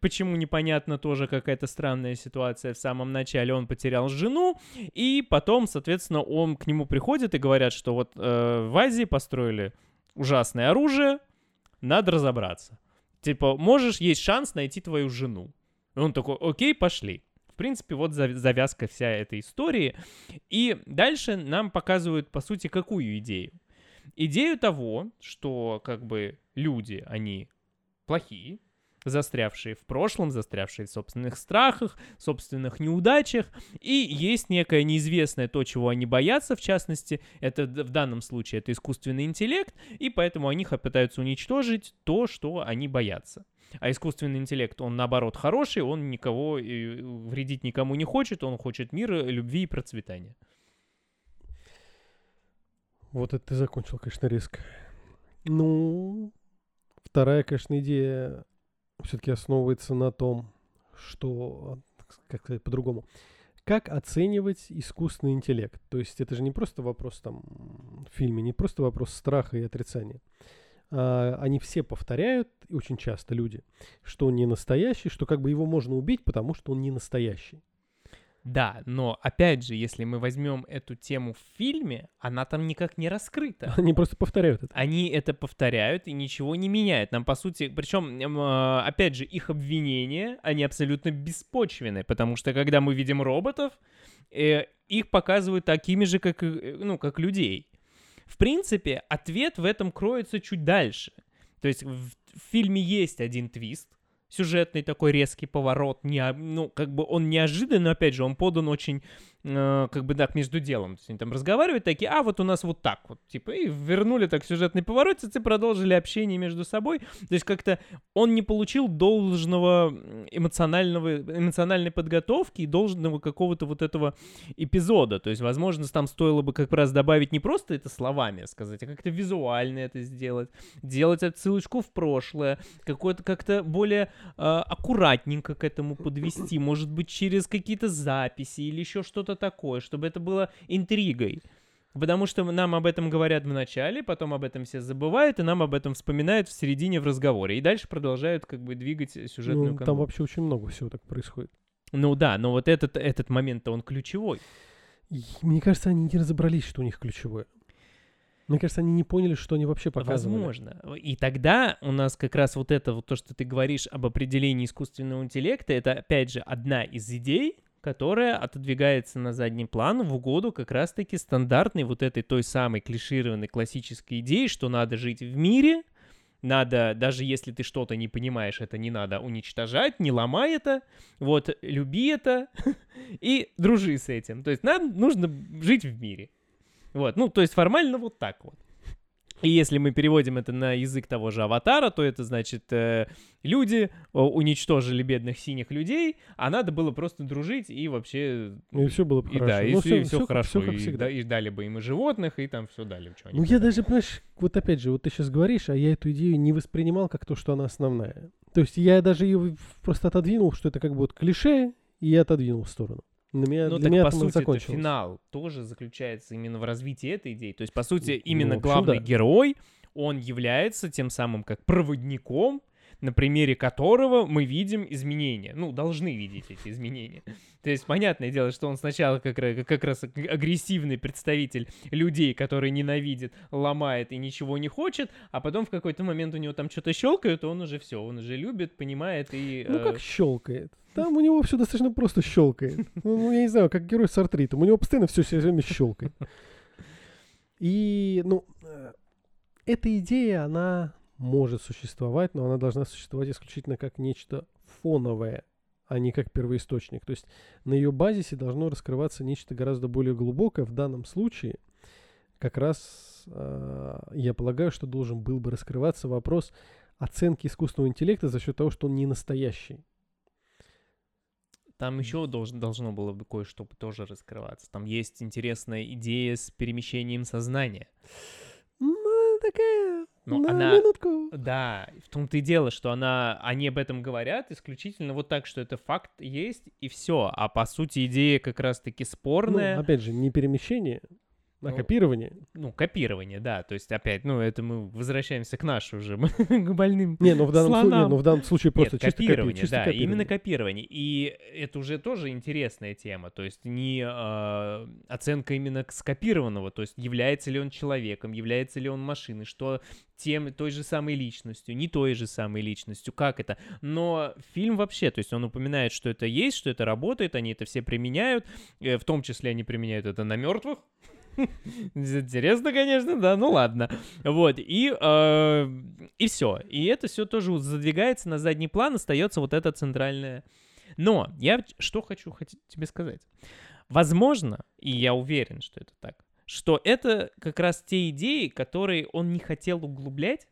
Почему непонятно тоже какая-то странная ситуация в самом начале. Он потерял жену, и потом, соответственно, он к нему приходит и говорят, что вот э, в Азии построили ужасное оружие, надо разобраться. Типа, можешь, есть шанс найти твою жену. И он такой, окей, пошли. В принципе, вот завязка вся этой истории. И дальше нам показывают, по сути, какую идею? Идею того, что как бы люди, они плохие, застрявшие в прошлом, застрявшие в собственных страхах, собственных неудачах, и есть некое неизвестное то, чего они боятся, в частности, это в данном случае это искусственный интеллект, и поэтому они пытаются уничтожить то, что они боятся. А искусственный интеллект, он наоборот хороший, он никого вредить никому не хочет, он хочет мира, любви и процветания. Вот это ты закончил, конечно, резко. Ну, вторая, конечно, идея все-таки основывается на том, что, как сказать по-другому, как оценивать искусственный интеллект. То есть это же не просто вопрос там в фильме, не просто вопрос страха и отрицания, а, они все повторяют, и очень часто люди, что он не настоящий, что как бы его можно убить, потому что он не настоящий. Да, но опять же, если мы возьмем эту тему в фильме, она там никак не раскрыта. Они просто повторяют это. Они это повторяют и ничего не меняют. Нам, по сути, причем, э, опять же, их обвинения, они абсолютно беспочвенны, потому что когда мы видим роботов, э, их показывают такими же, как, э, ну, как людей. В принципе, ответ в этом кроется чуть дальше. То есть в, в фильме есть один твист, сюжетный такой резкий поворот, не, ну, как бы он неожиданный, но, опять же, он подан очень Э, как бы так между делом. То есть они там разговаривают такие, а вот у нас вот так вот, типа, и вернули так сюжетный поворотец и продолжили общение между собой. То есть как-то он не получил должного эмоционального, эмоциональной подготовки и должного какого-то вот этого эпизода. То есть, возможно, там стоило бы как раз добавить не просто это словами сказать, а как-то визуально это сделать, делать отсылочку в прошлое, какое-то как-то более э, аккуратненько к этому подвести, может быть, через какие-то записи или еще что-то что-то такое, чтобы это было интригой. Потому что нам об этом говорят в начале, потом об этом все забывают, и нам об этом вспоминают в середине в разговоре. И дальше продолжают как бы двигать сюжетную ну, канву. Там вообще очень много всего так происходит. Ну да, но вот этот, этот момент-то он ключевой. Мне кажется, они не разобрались, что у них ключевое. Мне кажется, они не поняли, что они вообще показывали. Возможно. И тогда у нас как раз вот это, вот то, что ты говоришь об определении искусственного интеллекта, это, опять же, одна из идей, которая отодвигается на задний план в угоду как раз-таки стандартной вот этой той самой клишированной классической идеи, что надо жить в мире, надо, даже если ты что-то не понимаешь, это не надо уничтожать, не ломай это, вот, люби это и дружи с этим. То есть нам нужно жить в мире. Вот, ну, то есть формально вот так вот. И если мы переводим это на язык того же аватара, то это значит, э, люди уничтожили бедных синих людей, а надо было просто дружить и вообще... И все было бы и, хорошо. Да, и, Ну, все, и все как- хорошо. всё как и, да, и дали бы им и животных, и там все дали. Ну, я даже, понимаешь, вот опять же, вот ты сейчас говоришь, а я эту идею не воспринимал как то, что она основная. То есть я даже ее просто отодвинул, что это как бы вот клише, и я отодвинул в сторону. На меня, Ну, для так, меня по сути, это финал тоже заключается именно в развитии этой идеи. То есть, по сути, именно в общем, главный да. герой, он является тем самым как проводником, на примере которого мы видим изменения. Ну, должны видеть эти изменения. То есть, понятное дело, что он сначала как, как раз аг- агрессивный представитель людей, который ненавидит, ломает и ничего не хочет, а потом в какой-то момент у него там что-то щелкает, и он уже все, он уже любит, понимает и... Ну, э, как щелкает. Там у него все достаточно просто щелкает. Ну, ну, я не знаю, как герой с артритом. У него постоянно все все время щелкает. И, ну, э, эта идея, она может существовать, но она должна существовать исключительно как нечто фоновое, а не как первоисточник. То есть на ее базисе должно раскрываться нечто гораздо более глубокое. В данном случае как раз э, я полагаю, что должен был бы раскрываться вопрос оценки искусственного интеллекта за счет того, что он не настоящий. Там еще должен, должно было бы кое-что тоже раскрываться. Там есть интересная идея с перемещением сознания. Ну, такая, Ну, на она- минутку. Да, в том-то и дело, что она, они об этом говорят исключительно вот так, что это факт есть, и все. А по сути идея как раз-таки Ну, спорная. опять же, не перемещение, а Ну, копирование. Ну, копирование, да. То есть опять, ну, это мы возвращаемся к нашу уже, к больным Не, ну в данном, случае, слонам. ну, в данном случае просто Нет, чисто копи- копирование, чисто да, копирование. именно копирование. И это уже тоже интересная тема, то есть не э, оценка именно скопированного, то есть является ли он человеком, является ли он машиной, что тем, той же самой личностью, не той же самой личностью, как это. Но фильм вообще, то есть он упоминает, что это есть, что это работает, они это все применяют, э, в том числе они применяют это на мертвых. Интересно, конечно, да, ну ладно. Вот, и, э, и все. И это все тоже задвигается на задний план, остается вот это центральное. Но я что хочу тебе сказать. Возможно, и я уверен, что это так, что это как раз те идеи, которые он не хотел углублять,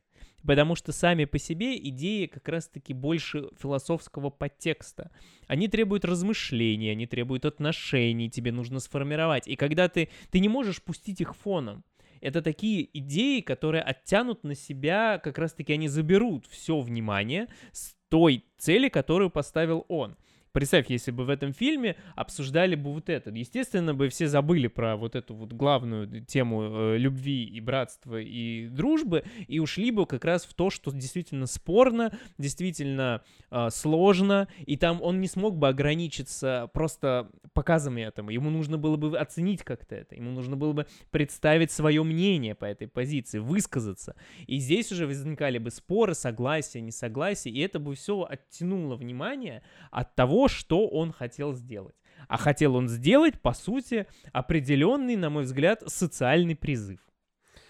потому что сами по себе идеи как раз-таки больше философского подтекста. Они требуют размышлений, они требуют отношений, тебе нужно сформировать. И когда ты, ты не можешь пустить их фоном, это такие идеи, которые оттянут на себя, как раз-таки они заберут все внимание с той цели, которую поставил он. Представь, если бы в этом фильме обсуждали бы вот это. Естественно, бы все забыли про вот эту вот главную тему э, любви и братства и дружбы и ушли бы как раз в то, что действительно спорно, действительно э, сложно, и там он не смог бы ограничиться просто показом этому. Ему нужно было бы оценить как-то это, ему нужно было бы представить свое мнение по этой позиции, высказаться. И здесь уже возникали бы споры, согласия, несогласия, и это бы все оттянуло внимание от того, что он хотел сделать. А хотел он сделать, по сути, определенный, на мой взгляд, социальный призыв.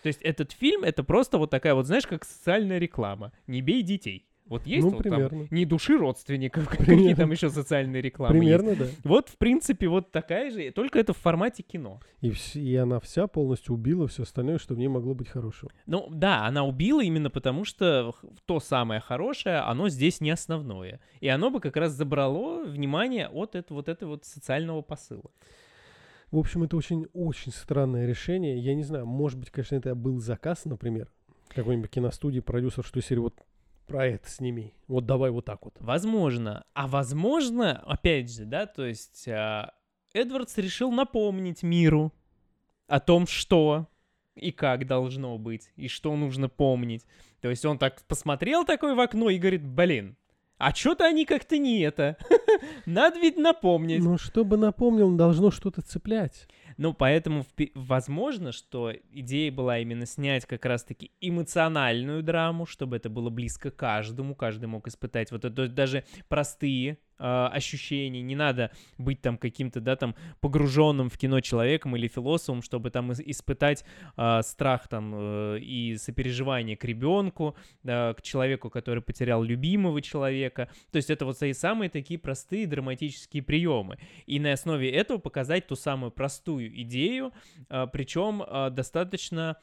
То есть этот фильм это просто вот такая вот, знаешь, как социальная реклама. Не бей детей. Вот есть Ну, вот там примерно. не души родственников, какие там еще социальные рекламы Примерно, да. есть. Вот, в принципе, вот такая же, только это в формате кино. И, вс- и она вся полностью убила все остальное, что в ней могло быть хорошего. Ну да, она убила именно потому, что то самое хорошее, оно здесь не основное. И оно бы как раз забрало внимание от этого вот этого вот социального посыла. В общем, это очень-очень странное решение. Я не знаю, может быть, конечно, это был заказ, например, какой-нибудь киностудии, продюсер, что серии вот про это сними. Вот давай вот так вот. Возможно. А возможно, опять же, да, то есть а, Эдвардс решил напомнить миру о том, что и как должно быть, и что нужно помнить. То есть он так посмотрел такой в окно и говорит, блин, а что-то они как-то не это. Надо ведь напомнить. Но чтобы напомнил, должно что-то цеплять. Ну, поэтому возможно, что идея была именно снять как раз-таки эмоциональную драму, чтобы это было близко каждому, каждый мог испытать вот это, даже простые э, ощущения, не надо быть там каким-то, да, там погруженным в кино человеком или философом, чтобы там ис- испытать э, страх там э, и сопереживание к ребенку, да, к человеку, который потерял любимого человека. То есть это вот и самые такие простые драматические приемы. И на основе этого показать ту самую простую идею, причем достаточно...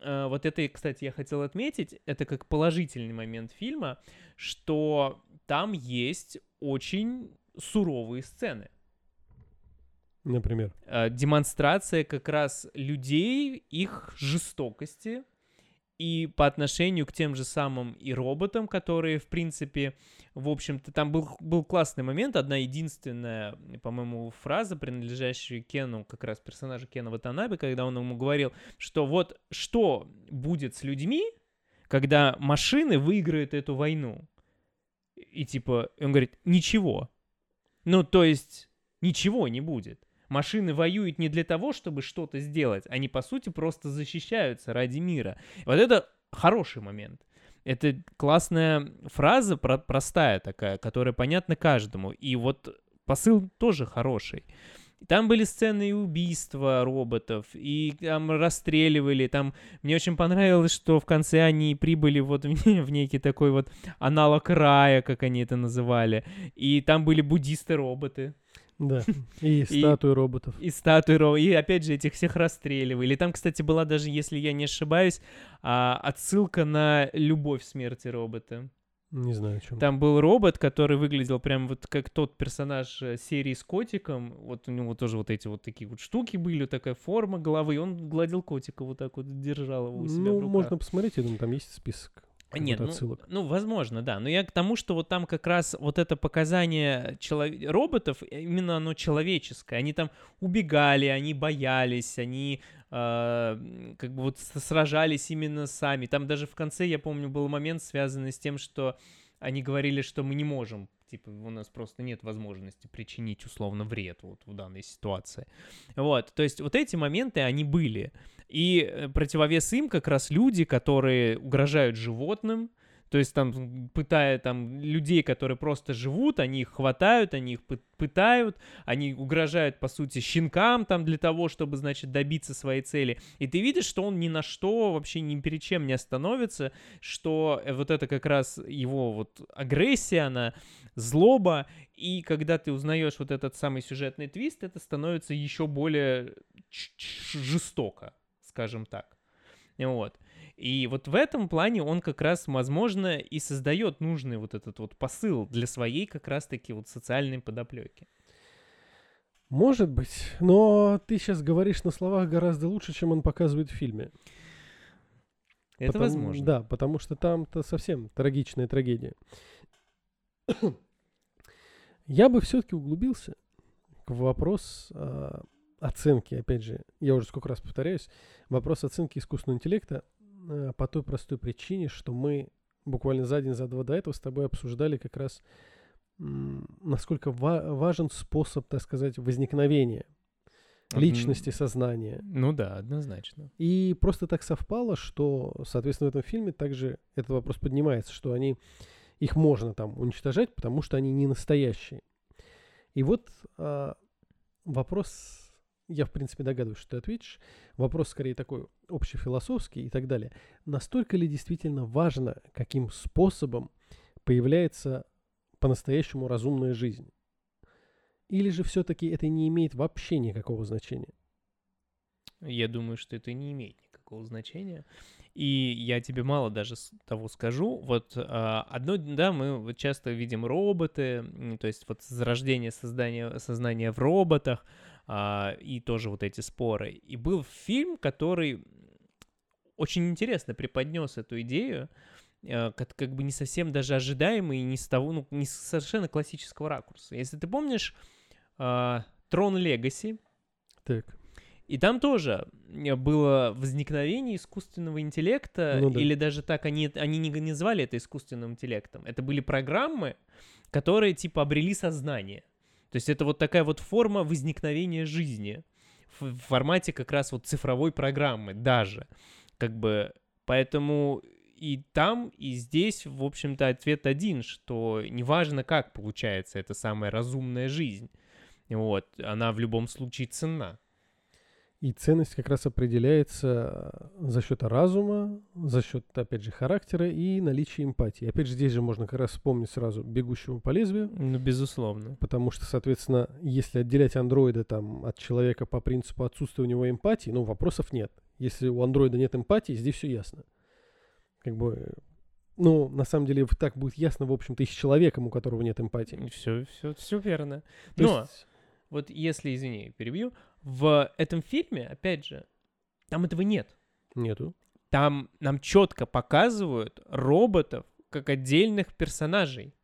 а, Вот это, кстати, я хотел отметить, это как положительный момент фильма, что там есть очень суровые сцены. Например. Э, демонстрация как раз людей, их жестокости и по отношению к тем же самым и роботам, которые, в принципе, в общем-то, там был, был классный момент, одна единственная, по-моему, фраза, принадлежащая Кену, как раз персонажу Кена Ватанабе, когда он ему говорил, что вот что будет с людьми, когда машины выиграют эту войну. И типа, он говорит, ничего. Ну, то есть, ничего не будет. Машины воюют не для того, чтобы что-то сделать. Они, по сути, просто защищаются ради мира. Вот это хороший момент. Это классная фраза, про- простая такая, которая понятна каждому. И вот посыл тоже хороший. Там были сцены и убийства роботов, и там расстреливали, там... Мне очень понравилось, что в конце они прибыли вот в, в некий такой вот аналог рая, как они это называли. И там были буддисты-роботы. Да. И статуи роботов. И статуи Ро- и опять же этих всех расстреливали. Там, кстати, была даже, если я не ошибаюсь, а, отсылка на любовь смерти робота. Не знаю, о чем. Там был робот, который выглядел прям вот как тот персонаж э, серии с котиком. Вот у него тоже вот эти вот такие вот штуки были, такая форма головы, и он гладил котика вот так вот, держал его у себя в Ну, руках. можно посмотреть, я думаю, там есть список. Как Нет, ну, отсылок. ну, возможно, да. Но я к тому, что вот там как раз вот это показание челов- роботов, э, именно оно человеческое. Они там убегали, они боялись, они э, как бы вот сражались именно сами. Там даже в конце, я помню, был момент, связанный с тем, что они говорили, что мы не можем, типа, у нас просто нет возможности причинить условно вред вот в данной ситуации. Вот, то есть вот эти моменты, они были. И э, противовес им как раз люди, которые угрожают животным, то есть там, пытая там людей, которые просто живут, они их хватают, они их пы- пытают, они угрожают, по сути, щенкам там для того, чтобы, значит, добиться своей цели. И ты видишь, что он ни на что, вообще ни перед чем не остановится, что э, вот это как раз его вот агрессия, она злоба, и когда ты узнаешь вот этот самый сюжетный твист, это становится еще более жестоко, скажем так. Вот. И вот в этом плане он как раз, возможно, и создает нужный вот этот вот посыл для своей как раз-таки вот социальной подоплеки. Может быть, но ты сейчас говоришь на словах гораздо лучше, чем он показывает в фильме. Это Потому- возможно. Да, потому что там-то совсем трагичная трагедия. Я бы все-таки углубился в вопрос а, оценки, опять же, я уже сколько раз повторяюсь, вопрос оценки искусственного интеллекта а, по той простой причине, что мы буквально за день, за два до этого с тобой обсуждали как раз, насколько ва- важен способ, так сказать, возникновения личности, сознания. Ну да, однозначно. И просто так совпало, что, соответственно, в этом фильме также этот вопрос поднимается, что они, их можно там уничтожать, потому что они не настоящие. И вот а, вопрос, я в принципе догадываюсь, что ты ответишь, вопрос скорее такой общефилософский и так далее. Настолько ли действительно важно, каким способом появляется по-настоящему разумная жизнь? Или же все-таки это не имеет вообще никакого значения? Я думаю, что это не имеет никакого значения. И я тебе мало даже того скажу. Вот а, одно, да, мы часто видим роботы, то есть вот зарождение создания, сознания в роботах, и тоже вот эти споры. И был фильм, который очень интересно преподнес эту идею, э, как, как бы не совсем даже ожидаемый, не с того, ну, не с совершенно классического ракурса. Если ты помнишь а, Трон Легаси, Так, и там тоже было возникновение искусственного интеллекта, Ну да. или даже так, они, они не называли это искусственным интеллектом. Это были программы, которые типа обрели сознание. То есть это вот такая вот форма возникновения жизни в формате как раз вот цифровой программы даже. Как бы, поэтому и там, и здесь, в общем-то, ответ один, что неважно, как получается эта самая разумная жизнь. Вот, она в любом случае ценна. И ценность как раз определяется э, за счет разума, за счет, опять же, характера и наличия эмпатии. Опять же, здесь же можно как раз вспомнить сразу «Бегущего по лезвию», Ну, безусловно. потому что, соответственно, если отделять андроида там, от человека по принципу отсутствия у него эмпатии, ну, вопросов нет. Если у андроида нет эмпатии, здесь все ясно. Как бы, ну, на самом деле, так будет ясно, в общем-то, и с человеком, у которого нет эмпатии. Все, все, все верно. То Но есть, вот если, извини, перебью, в этом фильме, опять же, там этого нет. нету. Там нам четко показывают роботов как отдельных персонажей.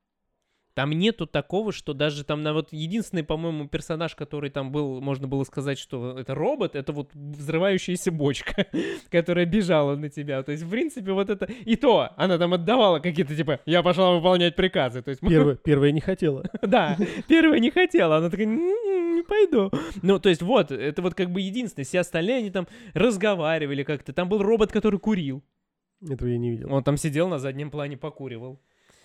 Там нету такого, что даже там на вот единственный, по-моему, персонаж, который там был, можно было сказать, что это робот, это вот взрывающаяся бочка, которая бежала на тебя. То есть, в принципе, вот это... И то, она там отдавала какие-то, типа, я пошла выполнять приказы. То есть, Первое, первое не хотела. Да, первая не хотела, она такая, «М, не пойду. Ну, то есть вот, это вот как бы единственное, все остальные, они там разговаривали как-то. Там был робот, который курил. Этого я не видел. Он там сидел на заднем плане, покуривал.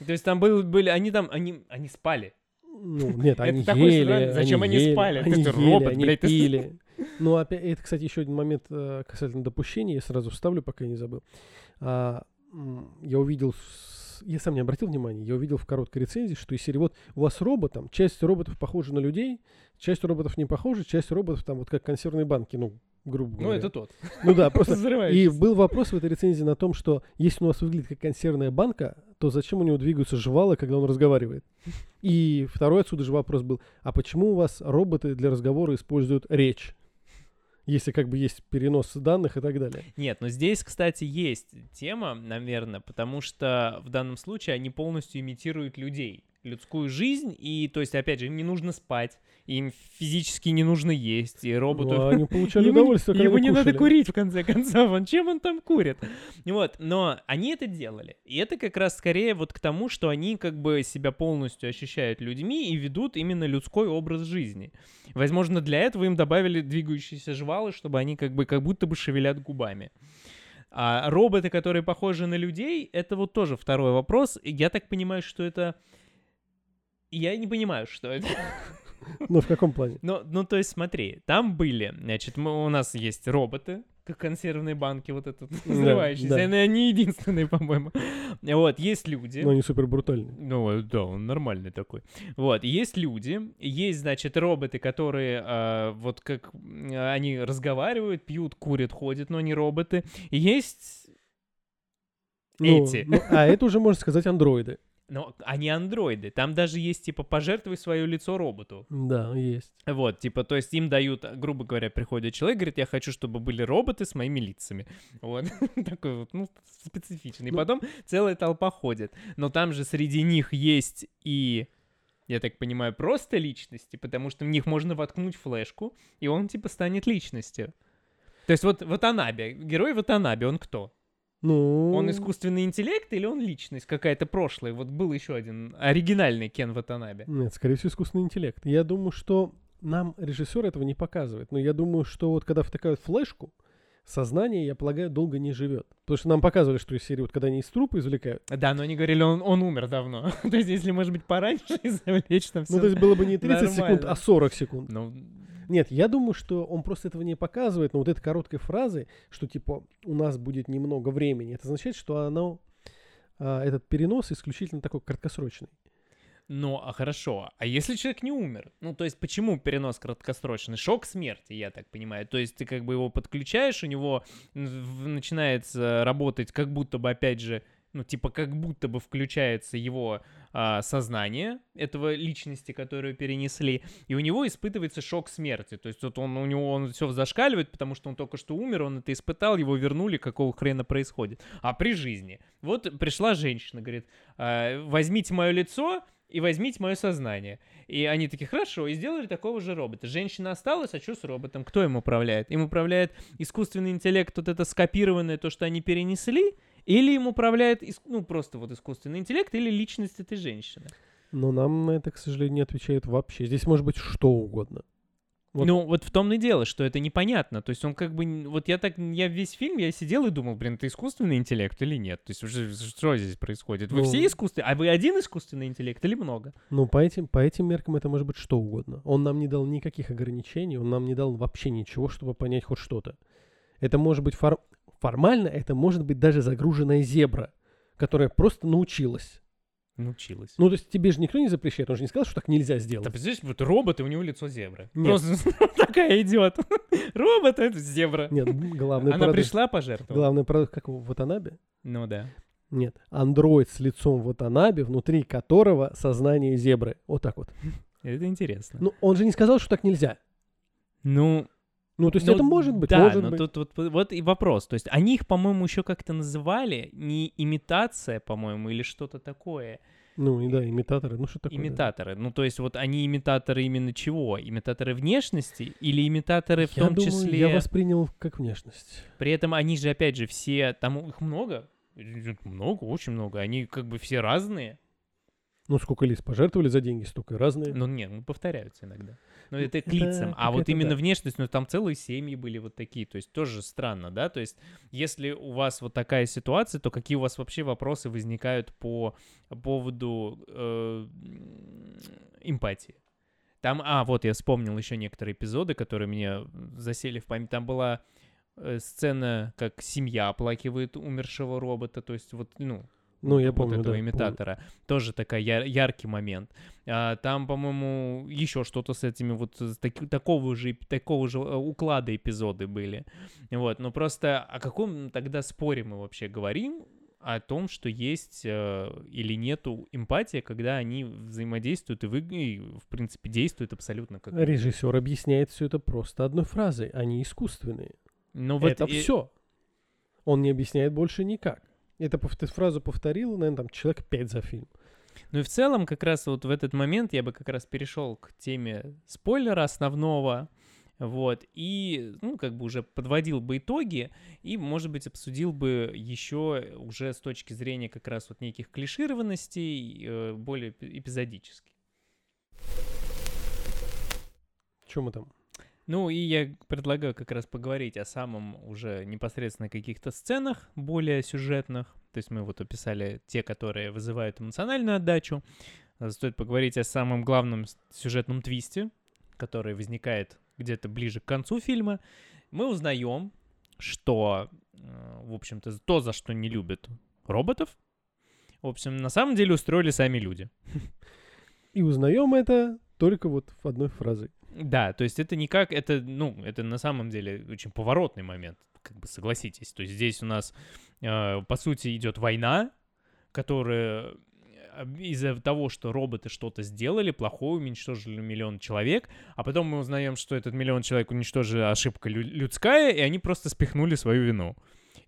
То есть там был, были, они там, они, они спали. Ну, нет, Это они такой ели, странный. Зачем они ели, спали? Ты Они что, ели, робот, они блядь, ты- пили. Ну, опять, это, кстати, еще один момент э, касательно допущения, я сразу вставлю, пока я не забыл. А, я увидел, я сам не обратил внимания, я увидел в короткой рецензии, что из серии вот у вас робот, там, часть роботов похожа на людей, часть роботов не похожа, часть роботов там вот как консервные банки, ну, грубо Ну, говоря. это тот. Ну да, просто И был вопрос в этой рецензии на том, что если у вас выглядит как консервная банка, то зачем у него двигаются жвалы, когда он разговаривает? И второй отсюда же вопрос был, а почему у вас роботы для разговора используют речь? Если как бы есть перенос данных и так далее. Нет, но здесь, кстати, есть тема, наверное, потому что в данном случае они полностью имитируют людей, людскую жизнь, и, то есть, опять же, им не нужно спать, им физически не нужно есть, и роботу... Ну, они получали удовольствие, ему не надо курить, в конце концов. Он чем он там курит? Вот, но они это делали. И это как раз скорее вот к тому, что они как бы себя полностью ощущают людьми и ведут именно людской образ жизни. Возможно, для этого им добавили двигающиеся жвалы, чтобы они как бы как будто бы шевелят губами. А роботы, которые похожи на людей, это вот тоже второй вопрос. Я так понимаю, что это... Я не понимаю, что это. Ну, в каком плане? Ну, ну, то есть смотри, там были, значит, мы, у нас есть роботы, как консервные банки, вот этот взрывающийся, да. они они единственные, по-моему. Вот, есть люди. Ну, они супер брутальные. Ну, э, да, он нормальный такой. Вот, есть люди, есть, значит, роботы, которые а, вот как м, они разговаривают, пьют, курят, ходят, но не роботы. Есть Ну, эти. ну, а это уже, можно сказать, андроиды. Но они андроиды. Там даже есть, типа, пожертвуй свое лицо роботу. Да, есть. Вот, типа, то есть им дают, грубо говоря, приходит человек, говорит, я хочу, чтобы были роботы с моими лицами. Вот, такой вот, ну, специфичный. Ну. Потом целая толпа ходит. Но там же среди них есть и я так понимаю, просто личности, потому что в них можно воткнуть флешку, и он типа станет личностью. То есть вот Ватанабе, герой Ватанабе, он кто? Ну... Он искусственный интеллект или он личность какая-то прошлая? Вот был еще один оригинальный Кен Ватанабе. Нет, скорее всего, искусственный интеллект. Я думаю, что нам режиссер этого не показывает. Но я думаю, что вот когда втыкают флешку, сознание, я полагаю, долго не живет. Потому что нам показывали, что из серии, вот когда они из трупа извлекают. Да, но они говорили, он, он умер давно. то есть, если, может быть, пораньше извлечь, там все Ну, то есть было бы не 30 секунд, нормально. а 40 секунд. Ну, Нет, я думаю, что он просто этого не показывает, но вот этой короткой фразы, что типа у нас будет немного времени, это означает, что оно, а, этот перенос исключительно такой краткосрочный. Ну, а хорошо. А если человек не умер? Ну, то есть, почему перенос краткосрочный? Шок смерти, я так понимаю. То есть, ты как бы его подключаешь, у него начинается работать, как будто бы, опять же, ну, типа, как будто бы включается его а, сознание этого личности, которую перенесли, и у него испытывается шок смерти. То есть, вот он, у него он все зашкаливает, потому что он только что умер, он это испытал, его вернули, какого хрена происходит. А при жизни? Вот пришла женщина, говорит, «А, возьмите мое лицо, и возьмите мое сознание. И они такие, хорошо, и сделали такого же робота. Женщина осталась, а что с роботом? Кто им управляет? Им управляет искусственный интеллект, вот это скопированное, то, что они перенесли, или им управляет, ну, просто вот искусственный интеллект, или личность этой женщины? Но нам на это, к сожалению, не отвечают вообще. Здесь может быть что угодно. Вот. Ну, вот в том и дело, что это непонятно. То есть он как бы... Вот я так... Я весь фильм, я сидел и думал, блин, это искусственный интеллект или нет? То есть уже что здесь происходит? Вы Ну- все искусственные? А вы один искусственный интеллект или много? Ну, по этим, по этим меркам это может быть что угодно. Он нам не дал никаких ограничений, он нам не дал вообще ничего, чтобы понять хоть что-то. Это может быть фор- формально, это может быть даже загруженная зебра, которая просто научилась. Научилась. Ну, то есть тебе же никто не запрещает, он же не сказал, что так нельзя Да, сделать. представляешь, вот робот, и у него лицо зебры. Нет. Просто такая идет. Робот, это зебра. Нет, главный Она пришла пожертвовать? Главный парадокс, как в Ватанабе? Ну да. Нет, андроид с лицом Ватанабе, внутри которого сознание зебры. Вот так вот. Это интересно. Ну, он же не сказал, что так нельзя. Ну, Ну, то есть ну, это может быть, Да, может но быть. тут вот, вот и вопрос. То есть они их, по-моему, еще как-то называли не имитация, по-моему, или что-то такое. Ну, и да, имитаторы. Ну, что такое? да. Имитаторы. Ну, то есть вот они имитаторы именно чего? Имитаторы внешности или имитаторы в Я том думаю, числе... я воспринял как внешность. При этом они же, опять же, все... Там их много. Много, очень много. Они как бы все разные. Ну, сколько лиц пожертвовали за деньги, столько разные. Ну, нет, ну, повторяются иногда. Но это к лицам. А вот именно внешность, ну, там целые семьи были вот такие. То есть тоже странно, да? То есть если у вас вот такая ситуация, то какие у вас вообще вопросы возникают по поводу э, эмпатии? Там, а, вот я вспомнил еще некоторые эпизоды, которые мне засели в память. Там была э, сцена, как семья оплакивает умершего робота, то есть вот, ну, Ну, я вот помню, этого да, помню. имитатора. Тоже такой яркий момент. А, там, по-моему, еще что-то с этими вот с таки- такого же такого же э, уклада эпизоды были. Вот, но просто о каком тогда споре мы вообще говорим? О том, что есть э, или нету эмпатия, когда они взаимодействуют и, вы, и, в принципе, действуют абсолютно как... Режиссер объясняет все это просто одной фразой. Они искусственные. Ну, вот это и- все. Он не объясняет больше никак. Это ты фразу повторил, наверное, там человек пять за фильм. Ну и в целом, как раз вот в этот момент я бы как раз перешел к теме спойлера основного, вот, и, ну, как бы уже подводил бы итоги, и, может быть, обсудил бы еще уже с точки зрения как раз вот неких клишированностей, э, более эпи- эпизодически. Чем мы там? Ну, и я предлагаю как раз поговорить о самом уже непосредственно каких-то сценах более сюжетных. То есть мы вот описали те, которые вызывают эмоциональную отдачу. А Стоит поговорить о самом главном сюжетном твисте, который возникает где-то ближе к концу фильма. Мы узнаем, что, э, в общем-то, то, за что не любят роботов, в общем, на самом деле устроили сами люди. И узнаем это только вот в одной фразе. Да, то есть это никак, это, ну, это на самом деле очень поворотный момент, как бы согласитесь. То есть здесь у нас, э, по сути, идет война, которая э, из-за того, что роботы что-то сделали, плохое, уничтожили миллион человек, а потом мы узнаем, что этот миллион человек уничтожила ошибка лю- людская, и они просто спихнули свою вину.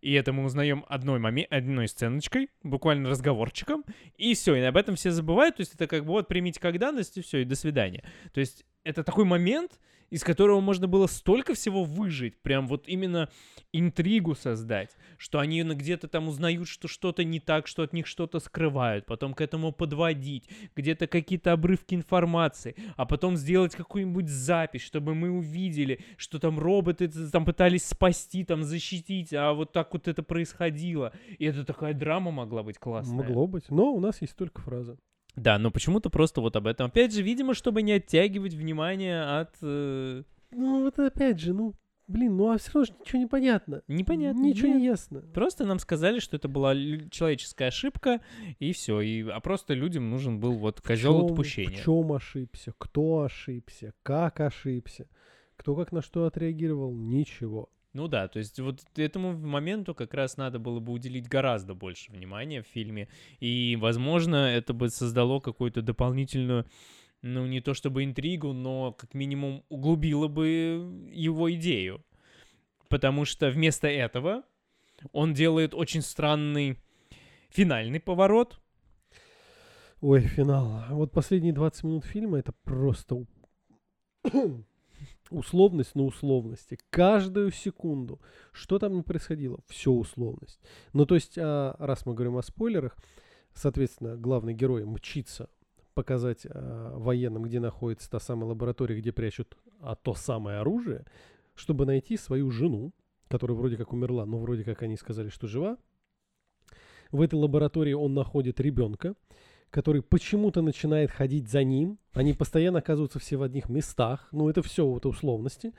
И это мы узнаем одной, моме- одной сценочкой, буквально разговорчиком, и все, и об этом все забывают. То есть это как бы вот примите как данность, и все, и до свидания. То есть это такой момент, из которого можно было столько всего выжить, прям вот именно интригу создать, что они где-то там узнают, что что-то не так, что от них что-то скрывают, потом к этому подводить, где-то какие-то обрывки информации, а потом сделать какую-нибудь запись, чтобы мы увидели, что там роботы там пытались спасти, там защитить, а вот так вот это происходило. И это такая драма могла быть классная. Могло быть, но у нас есть только фраза. Да, но почему-то просто вот об этом. Опять же, видимо, чтобы не оттягивать внимание от... э, Ну вот опять же, ну, блин, ну а все равно же ничего не понятно. Непонятно. Ничего нет. не ясно. Просто нам сказали, что это была человеческая ошибка, и все. И, а просто людям нужен был вот козел отпущения. В чем ошибся? Кто ошибся? Как ошибся? Кто как на что отреагировал? Ничего. Ну да, то есть вот этому моменту как раз надо было бы уделить гораздо больше внимания в фильме. И, возможно, это бы создало какую-то дополнительную, ну, не то чтобы интригу, но как минимум углубило бы его идею. Потому что вместо этого он делает очень странный финальный поворот. Ой, финал. Вот последние 20 минут фильма это просто условность на условности. Каждую секунду. Что там не происходило? Все условность. Ну, то есть, а, раз мы говорим о спойлерах, соответственно, главный герой мчится показать а, военным, где находится та самая лаборатория, где прячут а, то самое оружие, чтобы найти свою жену, которая вроде как умерла, но вроде как они сказали, что жива. В этой лаборатории он находит ребенка, который почему-то начинает ходить за ним. Они постоянно оказываются все в одних местах. Ну, это все вот условности.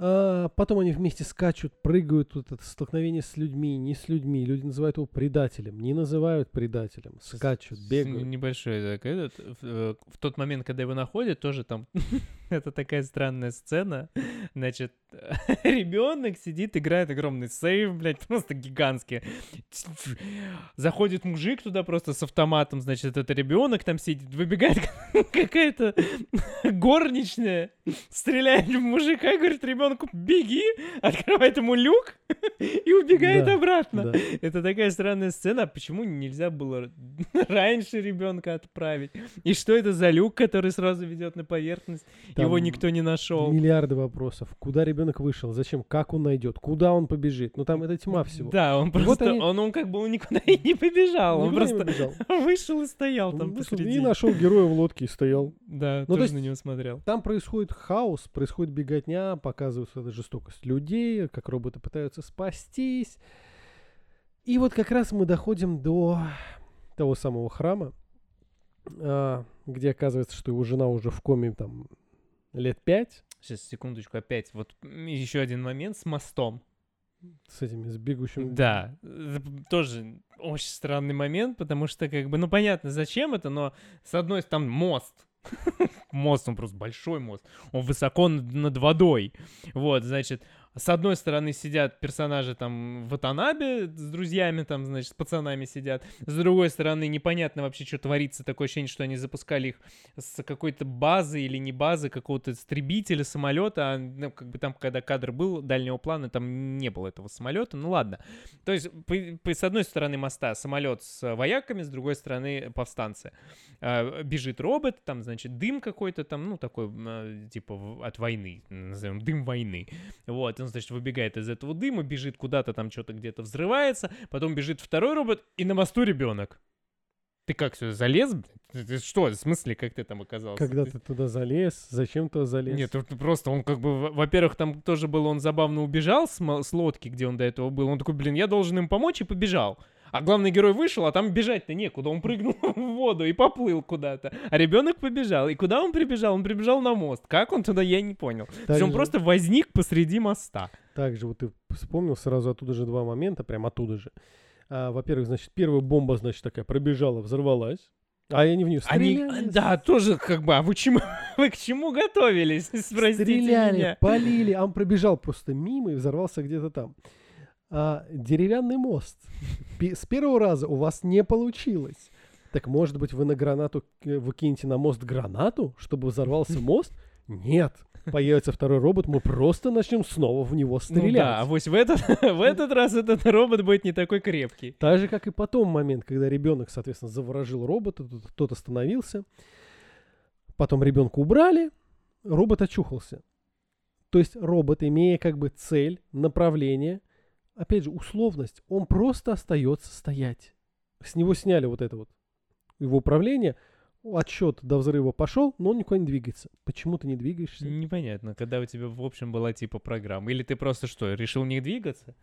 А, потом они вместе скачут, прыгают. Тут это столкновение с людьми, не с людьми. Люди называют его предателем, не называют предателем. Скачут, бегают. Небольшой так, этот, в, э, в тот момент, когда его находят, тоже там это такая странная сцена. Значит, ребенок сидит, играет огромный сейф, блядь, просто гигантский. Заходит мужик туда просто с автоматом, значит, это ребенок там сидит, выбегает какая-то горничная, стреляет в мужика, говорит ребенку, беги, открывает ему люк и убегает Да, обратно. Да. Это такая странная сцена. а Почему нельзя было раньше ребенка отправить? И что это за люк, который сразу ведет на поверхность? Его Там никто не нашел. Миллиарды вопросов. Куда ребенок вышел? Зачем? Как он найдет? Куда он побежит? Ну там это тьма всего. Да, он вот просто, они- он, он как бы он никуда и не побежал. Он Никуда не просто побежал. вышел и стоял Он там вышел посреди. И нашел героя в лодке и стоял. Да, Ну, то тоже есть- на него смотрел. Там происходит хаос, происходит беготня, показывается эта жестокость людей, как роботы пытаются спастись. И вот как раз мы доходим до того самого храма, а, где оказывается, что его жена уже в коме там лет пять Сейчас, секундочку, опять. Вот еще один момент с мостом. с этими, с бегущим. Да, это тоже очень странный момент, потому что, как бы, ну, понятно, зачем это, но, с одной стороны, там мост. Мост, он просто большой мост. Он высоко над, водой. Вот, значит, с одной стороны сидят персонажи там в Атанабе с друзьями, там, значит, с пацанами сидят. С другой стороны, непонятно вообще, что творится. Такое ощущение, что они запускали их с какой-то базы или не базы, какого-то истребителя, самолета. А, ну, как бы там, когда кадр был дальнего плана, там не было этого самолета. Ну ладно. То есть, по- по- с одной стороны моста самолет с вояками, с другой стороны повстанцы. А, бежит робот, там, значит, дым какой-то там, ну, такой, а, типа, от войны, назовем, дым войны. Вот, значит, выбегает из этого дыма, бежит куда-то, там что-то где-то взрывается, потом бежит второй робот, и на мосту ребенок. Ты как сюда залез? Ты- что, в смысле, как ты там оказался? Когда Ты- туда залез, зачем туда залез? нет, просто он как бы, во- во-первых, там тоже был, он забавно убежал с, с лодки, где он до этого был. Он такой, блин, я должен им помочь, и побежал. А главный герой вышел, а там бежать-то некуда. Он прыгнул в воду и поплыл куда-то. А ребенок побежал. И куда он прибежал? Он прибежал на мост. Как он туда, я не понял. То есть он просто возник посреди моста. Также вот ты вспомнил сразу оттуда же два момента, прям оттуда же. А, во-первых, значит, первая бомба, значит, такая пробежала, взорвалась. А они в нее Они, стреляли. да, тоже как бы, а вы, чему, вы к чему готовились? Спросите стреляли, меня. полили, а он пробежал просто мимо и взорвался где-то там. А, деревянный мост. С первого раза у вас не получилось. Так может быть вы на гранату, э, вы кинете на мост гранату, чтобы взорвался мост? Нет. появится второй робот, мы просто начнем снова в него Ну стрелять. да, а вот в этот, в этот раз этот робот будет не такой крепкий. Так же, как и потом момент, когда ребенок, соответственно, заворожил робота, тот остановился. Потом ребенка убрали, робот очухался. То есть робот, имея как бы цель, направление, опять же, условность, он просто остается стоять. С него сняли вот это вот его управление, отсчет до взрыва пошел, но он никуда не двигается. Почему ты не двигаешься? Непонятно, когда у тебя, в общем, была типа программа. Или ты просто что, решил не двигаться?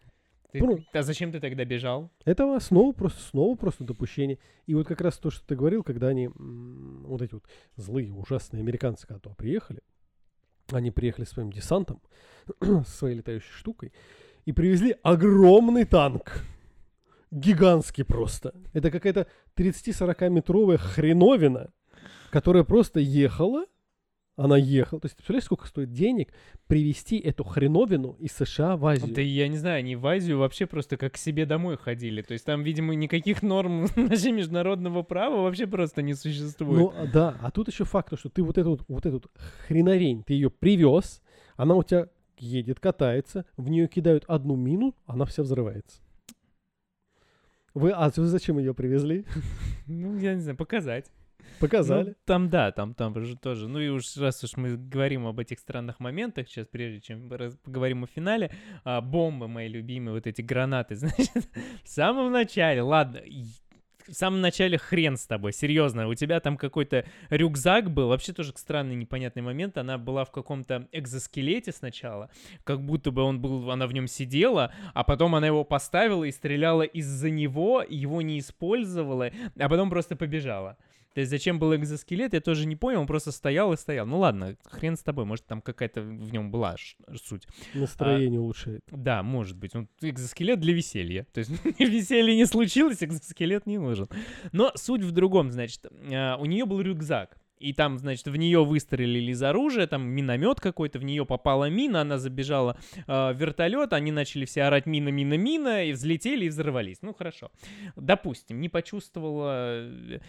Ты- Ну, а зачем ты тогда бежал? Это снова просто, снова просто допущение. И вот как раз то, что ты говорил, когда они, вот эти вот злые, ужасные американцы, когда приехали, они приехали своим десантом, своей летающей штукой, и привезли огромный танк. Гигантский просто. Это какая-то 30-40 метровая хреновина, которая просто ехала, она ехала. То есть, ты представляешь, сколько стоит денег привезти эту хреновину из США в Азию? Да я не знаю, они в Азию вообще просто как к себе домой ходили. То есть там, видимо, никаких норм вообще международного права вообще просто не существует. Ну, а, да, а тут еще факт, то, что ты вот эту вот, вот эту хреновень, ты ее привез, она у тебя едет, катается, в нее кидают одну мину, она вся взрывается. Вы, а вы зачем ее привезли? Ну, я не знаю, показать. Показали. Ну, там, да, там, там же тоже. Ну и уж раз уж мы говорим об этих странных моментах, сейчас, прежде чем поговорим о финале, а, бомбы мои любимые, вот эти гранаты, значит, в самом начале, ладно, в самом начале хрен с тобой, серьезно, у тебя там какой-то рюкзак был, вообще тоже странный непонятный момент, она была в каком-то экзоскелете сначала, как будто бы он был, она в нем сидела, а потом она его поставила и стреляла из-за него, его не использовала, а потом просто побежала. То есть зачем был экзоскелет, я тоже не понял, он просто стоял и стоял. Ну ладно, хрен с тобой, может там какая-то в нем была суть. Настроение улучшает. Да, может быть. Он экзоскелет для веселья. То есть веселье не случилось, экзоскелет не нужен. Но суть в другом, значит. а, У нее был рюкзак. И там, значит, в нее выстрелили из оружия, там миномет какой-то, в нее попала мина, она забежала э, в вертолет, они начали все орать мина, мина, мина, и взлетели и взорвались. Ну, хорошо. Допустим, не почувствовала э,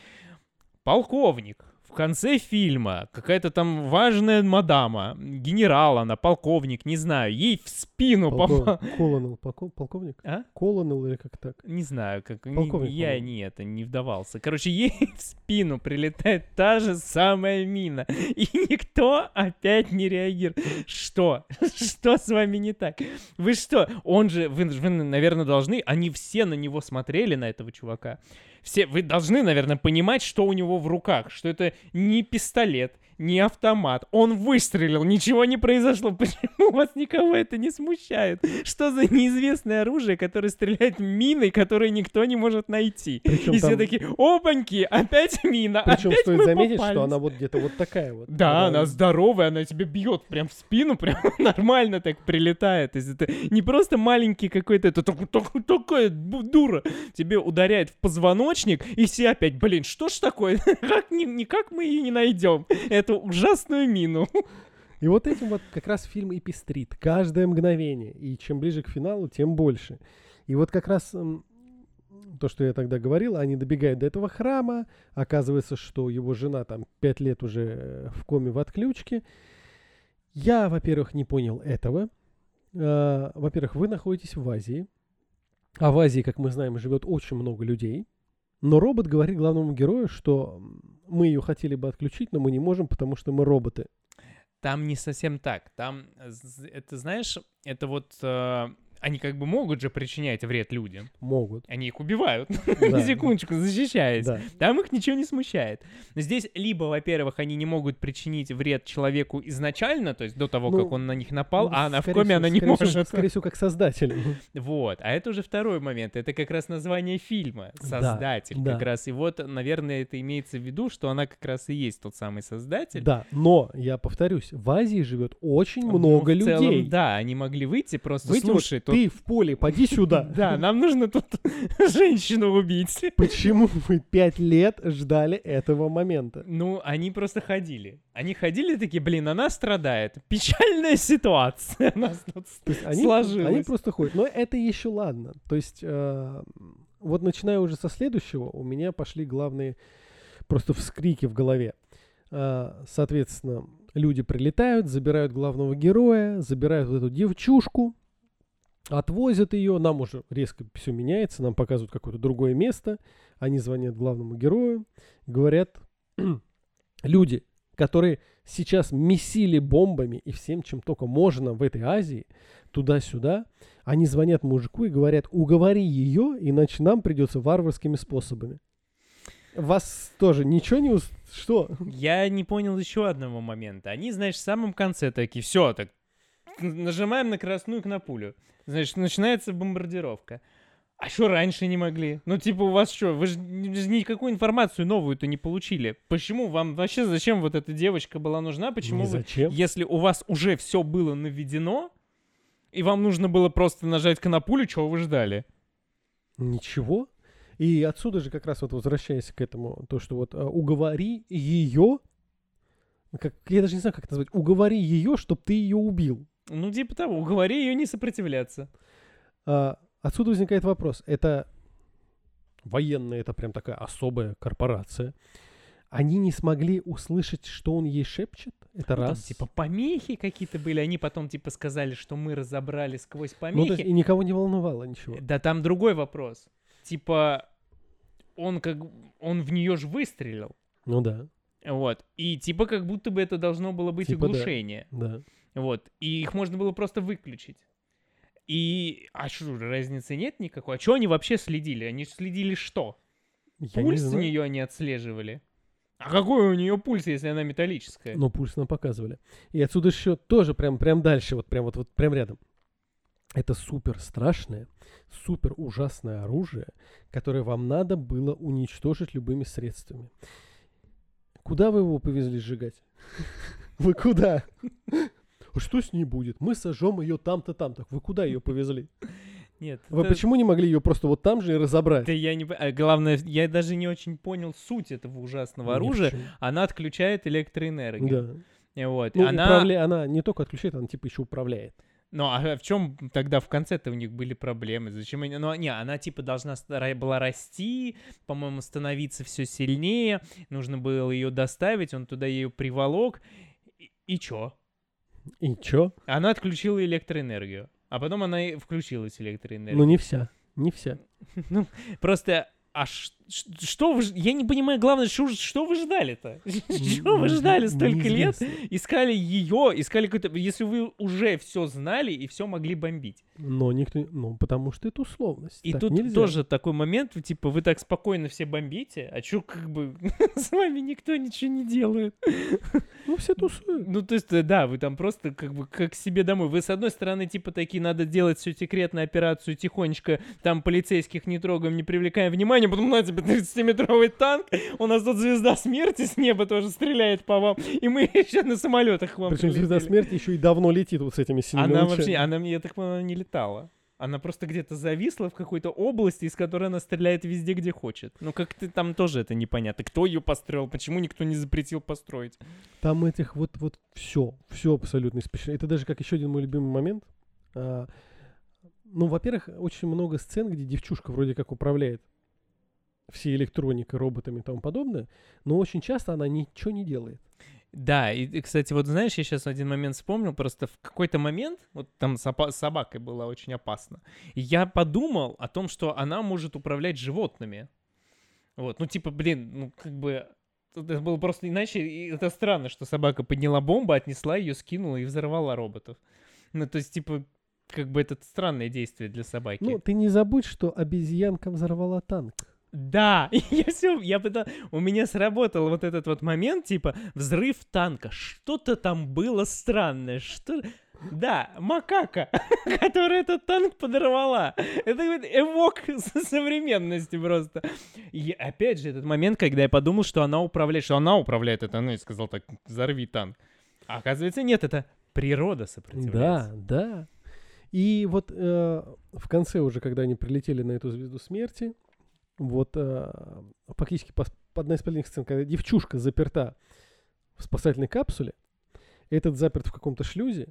полковник в конце фильма, какая-то там важная мадама, генерал она, полковник, не знаю, ей в спину попал. Полков- Колонел, полко- полковник? А? Колонел или как так? Не знаю, как не- Полковник, я по-моему. не это не вдавался. Короче, ей в спину прилетает та же самая мина, и никто опять не реагирует. Что? Что с вами не так? Вы что? Он же, вы, вы, наверное, должны. Они все на него смотрели на этого чувака. Все, вы должны, наверное, понимать, что у него в руках, что это не пистолет, не автомат. Он выстрелил, ничего не произошло. Почему вас никого это не смущает? Что за неизвестное оружие, которое стреляет миной, которую никто не может найти? Причем И все там- такие, опаньки, опять мина, Причем опять стоит мы заметить, попались». что она вот где-то вот такая вот. Да, она здоровая, она тебе бьет прям в спину, прям нормально так прилетает. То есть это не просто маленький какой-то, это так- так- такая дура. Тебе ударяет в позвоночник, и все опять, блин, что ж такое? Как, ни- никак мы ее не найдем, эту ужасную мину. И вот этим вот как раз фильм и пестрит. Каждое мгновение. И чем ближе к финалу, тем больше. И вот как раз то, что я тогда говорил, они добегают до этого храма. Оказывается, что его жена там пять лет уже э, в коме в отключке. Я, во-первых, не понял этого. Э, Во-первых, вы находитесь в Азии. А в Азии, как мы знаем, живет очень много людей. Но робот говорит главному герою, что мы ее хотели бы отключить, но мы не можем, потому что мы роботы. Там не совсем так. Там, это знаешь, это вот... э, они как бы могут же причинять вред людям. Могут. Они их убивают, Да. секундочку, защищаясь. Да. Там их ничего не смущает. Но здесь либо, во-первых, они не могут причинить вред человеку изначально, то есть до того, Ну, как он на них напал, Ну, а она в коме всего- она не скорее всего- может. Скорее всего, как создатель. Вот, а это уже второй момент, это как раз название фильма, Да, создатель да. как раз. И вот, наверное, это имеется в виду, что она как раз и есть тот самый создатель. Да, но, я повторюсь, в Азии живет очень Ну, много в целом, людей. да, они могли выйти просто, Выйти слушай, тут- ты в поле, поди сюда. Да, нам нужно тут женщину убить. Почему вы пять лет ждали этого момента? Ну, они просто ходили. Они ходили такие, блин, она страдает. Печальная ситуация у нас тут они, сложилась. они просто ходят. Но это еще ладно. То есть, э, вот начиная уже со следующего, у меня пошли главные просто вскрики в голове. Э, соответственно, люди прилетают, забирают главного героя, забирают вот эту девчушку, отвозят ее, нам уже резко все меняется, нам показывают какое-то другое место, они звонят главному герою, говорят, люди, которые сейчас месили бомбами и всем, чем только можно в этой Азии, туда-сюда, они звонят мужику и говорят, уговори ее, иначе нам придется варварскими способами. Вас тоже ничего не... Ус... Что? Я не понял еще одного момента. Они, знаешь, в самом конце такие, все, так нажимаем на красную кнопулю. Значит, начинается бомбардировка. А что раньше не могли? Ну, типа, у вас что, вы же никакую информацию новую-то не получили. Почему вам вообще, зачем вот эта девочка была нужна? Почему Не вы, зачем. если у вас уже все было наведено, и вам нужно было просто нажать кнопулю, чего вы ждали? Ничего. И отсюда же как раз вот возвращаясь к этому, то, что вот а, уговори ее, как, я даже не знаю, как это назвать, уговори ее, чтобы ты ее убил. Ну, типа того, уговори ее не сопротивляться. А, отсюда возникает вопрос. Это военная, это прям такая особая корпорация. Они не смогли услышать, что он ей шепчет? Это Ну, там, раз. типа помехи какие-то были, они потом типа сказали, что мы разобрали сквозь ну, помехи. то есть и никого не волновало ничего. Да там другой вопрос. Типа, он как... Он в нее же выстрелил. Ну да, Вот. И типа как будто бы это должно было быть Типа да. оглушение. да. Вот. И их можно было просто выключить. И... А что, разницы нет никакой? А что они вообще следили? Они следили что? Я не Пульс у знаю. нее они отслеживали. А какой у нее пульс, если она металлическая? Но пульс нам показывали. И отсюда еще тоже прям, прям дальше, вот прям вот, вот прям рядом. Это супер страшное, супер ужасное оружие, которое вам надо было уничтожить любыми средствами. Куда вы его повезли сжигать? Вы куда? Что с ней будет? Мы сожжем ее там-то, там-то. Вы куда ее повезли? Нет. Вы это- почему не могли ее просто вот там же и разобрать? Да я не... а главное, я даже не очень понял суть этого ужасного в оружия. Она отключает электроэнергию. Да. Вот. Ну, она... управля- она не только отключает, она типа еще управляет. Ну, а в чем тогда в конце-то у них были проблемы? Зачем они... Ну, не, она типа должна была расти, по-моему, становиться все сильнее. Нужно было ее доставить, он туда ее приволок. И, и чё? И чё? Она отключила электроэнергию. А потом она и включилась электроэнергия. Ну не вся. Не вся. Ну, просто, а ш- что вы... Я не понимаю, главное, что, что вы ждали-то? Что вы ждали столько лет? Искали ее, искали какой-то... Если вы уже все знали и все могли бомбить. Но никто... Ну, потому что это условность. И Так тут нельзя. тоже такой момент, типа, вы так спокойно все бомбите, а чё как бы с вами никто ничего не делает? Ну, все тусуют. Ну, то есть, э, да, вы там просто как бы как себе домой. Вы, с одной стороны, типа, такие, надо делать всю секретную операцию тихонечко, там полицейских не трогаем, не привлекаем внимания, потом на тебе 30-метровый танк, у нас тут звезда смерти с неба тоже стреляет по вам, и мы еще на самолетах к вам Причем звезда прилетели. смерти еще и давно летит вот с этими синими Она лучами. вообще, она, мне, я так понимаю, не летала. Она просто где-то зависла в какой-то области, из которой она стреляет везде, где хочет. Ну, как-то там тоже это непонятно. Кто ее построил, почему никто не запретил построить? Там этих вот, вот все, все абсолютно испещрено. Это даже как еще один мой любимый момент. А, ну, во-первых, очень много сцен, где девчушка вроде как управляет всей электроникой, роботами и тому подобное, но очень часто она ничего не делает. Да, и, и, кстати, вот знаешь, я сейчас один момент вспомнил, просто в какой-то момент, вот там с, опа- с собакой было очень опасно, я подумал о том, что она может управлять животными. Вот, ну типа, блин, ну как бы... Это было просто иначе, это странно, что собака подняла бомбу, отнесла ее, скинула и взорвала роботов. Ну, то есть, типа, как бы это странное действие для собаки. Ну, ты не забудь, что обезьянка взорвала танк. Да, я все, я пытал, у меня сработал вот этот вот момент, типа, взрыв танка, что-то там было странное, что... Да, макака, которая этот танк подорвала. Это эвок со- современности просто. И опять же этот момент, когда я подумал, что она управляет, что она управляет это, ну и сказал так, взорви танк. А оказывается нет, это природа сопротивляется. Да, да. И вот э, в конце уже, когда они прилетели на эту звезду смерти, вот э, фактически пос- одна из последних сцен, когда девчушка заперта в спасательной капсуле, этот заперт в каком-то шлюзе.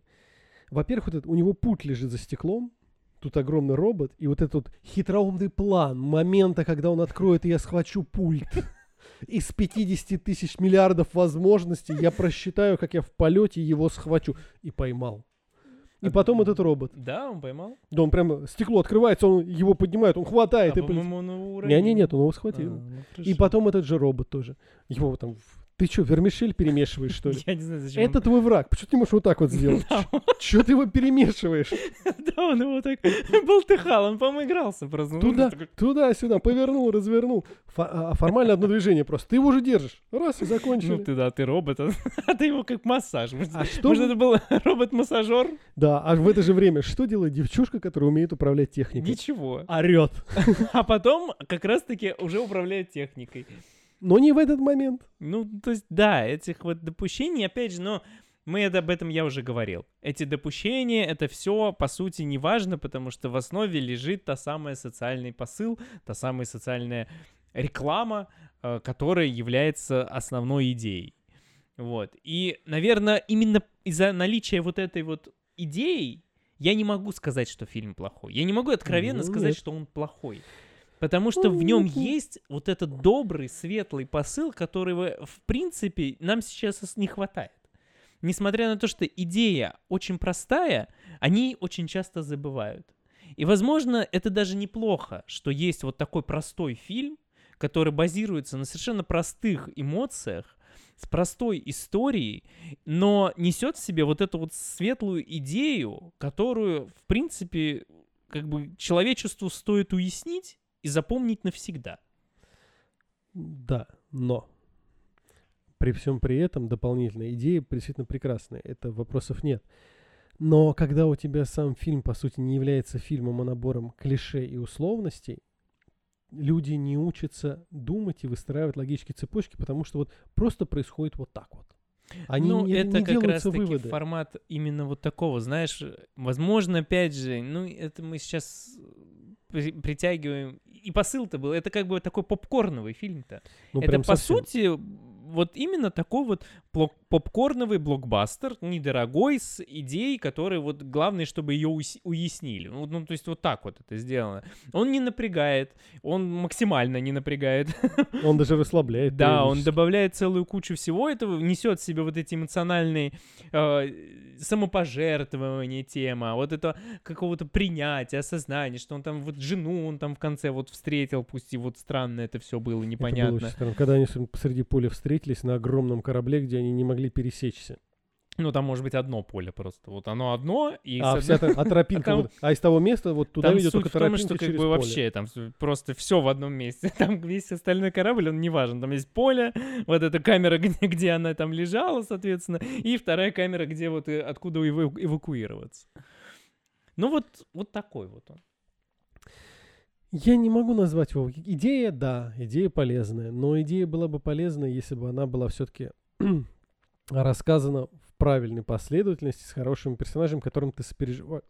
Во-первых, вот этот- у него путь лежит за стеклом, тут огромный робот, и вот этот вот хитроумный план момента, когда он откроет, и я схвачу пульт. из 50 тысяч миллиардов возможностей я просчитаю, как я в полете его схвачу. И поймал. И потом этот робот. Да, он поймал. Да он прям, стекло открывается, он его поднимает, он хватает. А, и по-моему, он его Не, не, уронил. нет, он его А, схватил. ну, И потом этот же робот тоже. Его там... Ты что, вермишель перемешиваешь, что ли? Я не знаю, зачем. Это твой враг. Почему ты не можешь вот так вот сделать? Чего ты его перемешиваешь? Да, он его так болтыхал, он, по-моему, игрался просто. Ну, Туда, туда-сюда, повернул, развернул. Фо- а формально одно движение просто. Ты его уже держишь. Раз, и закончили. Ну ты да, ты робот, а а ты его как массаж. А что может, это был робот-массажер? Да, а в это же время что делает девчушка, которая умеет управлять техникой? Ничего. Орет. А потом как раз-таки уже управляет техникой. Но не в этот момент. Ну, то есть, да, этих вот допущений, опять же, но мы это, об этом я уже говорил. Эти допущения, это все, по сути, не важно, потому что в основе лежит та самая социальный посыл, та самая социальная реклама, э, которая является основной идеей. Вот. И, наверное, именно из-за наличия вот этой вот идеи я не могу сказать, что фильм плохой. Я не могу откровенно Ну, сказать, нет. что он плохой. Потому что в нем есть вот этот добрый, светлый посыл, которого, в принципе, нам сейчас не хватает. Несмотря на то, что идея очень простая, они очень часто забывают. И, возможно, это даже неплохо, что есть вот такой простой фильм, который базируется на совершенно простых эмоциях, с простой историей, но несет в себе вот эту вот светлую идею, которую, в принципе, как бы человечеству стоит уяснить и запомнить навсегда. Да, но при всем при этом дополнительная идея действительно прекрасная. Это вопросов нет. Но когда у тебя сам фильм, по сути, не является фильмом, а набором клише и условностей, люди не учатся думать и выстраивать логические цепочки, потому что вот просто происходит вот так вот. Они ну, не, это не как раз таки выводы. формат именно вот такого, знаешь, возможно, опять же, ну, это мы сейчас притягиваем, и посыл-то был, это как бы такой попкорновый фильм-то. Ну, это, по совсем. сути, вот именно такой вот пло- попкорновый блокбастер, недорогой, с идеей, которой вот главное, чтобы ее уяснили. Ну, ну, то есть вот так вот это сделано. Он не напрягает, он максимально не напрягает. Он даже расслабляет. Да, он добавляет целую кучу всего этого, несет в себе вот эти эмоциональные э, самопожертвования тема, вот это какого-то принятия, осознания, что он там вот жену он там в конце вот встретил, пусть и вот странно это все было, Это было непонятно. очень странно. Когда они с- посреди поля встретились на огромном корабле, где они не могли пересечься. Ну, там может быть одно поле просто. Вот оно одно, и а вся а тропинка, там- вот- а из того места вот туда там ведет только в том, тропинка что как через бы поле. вообще там просто все в одном месте. Там весь остальной корабль, он не важен. Там есть поле, вот эта камера, где, где она там лежала, соответственно, и вторая камера, где вот откуда эва- эвакуироваться. Ну вот, вот такой вот он. Я не могу назвать его. Идея, да, идея полезная, но идея была бы полезна, если бы она была все-таки рассказана правильной последовательности с хорошим персонажем, которым ты сопережива-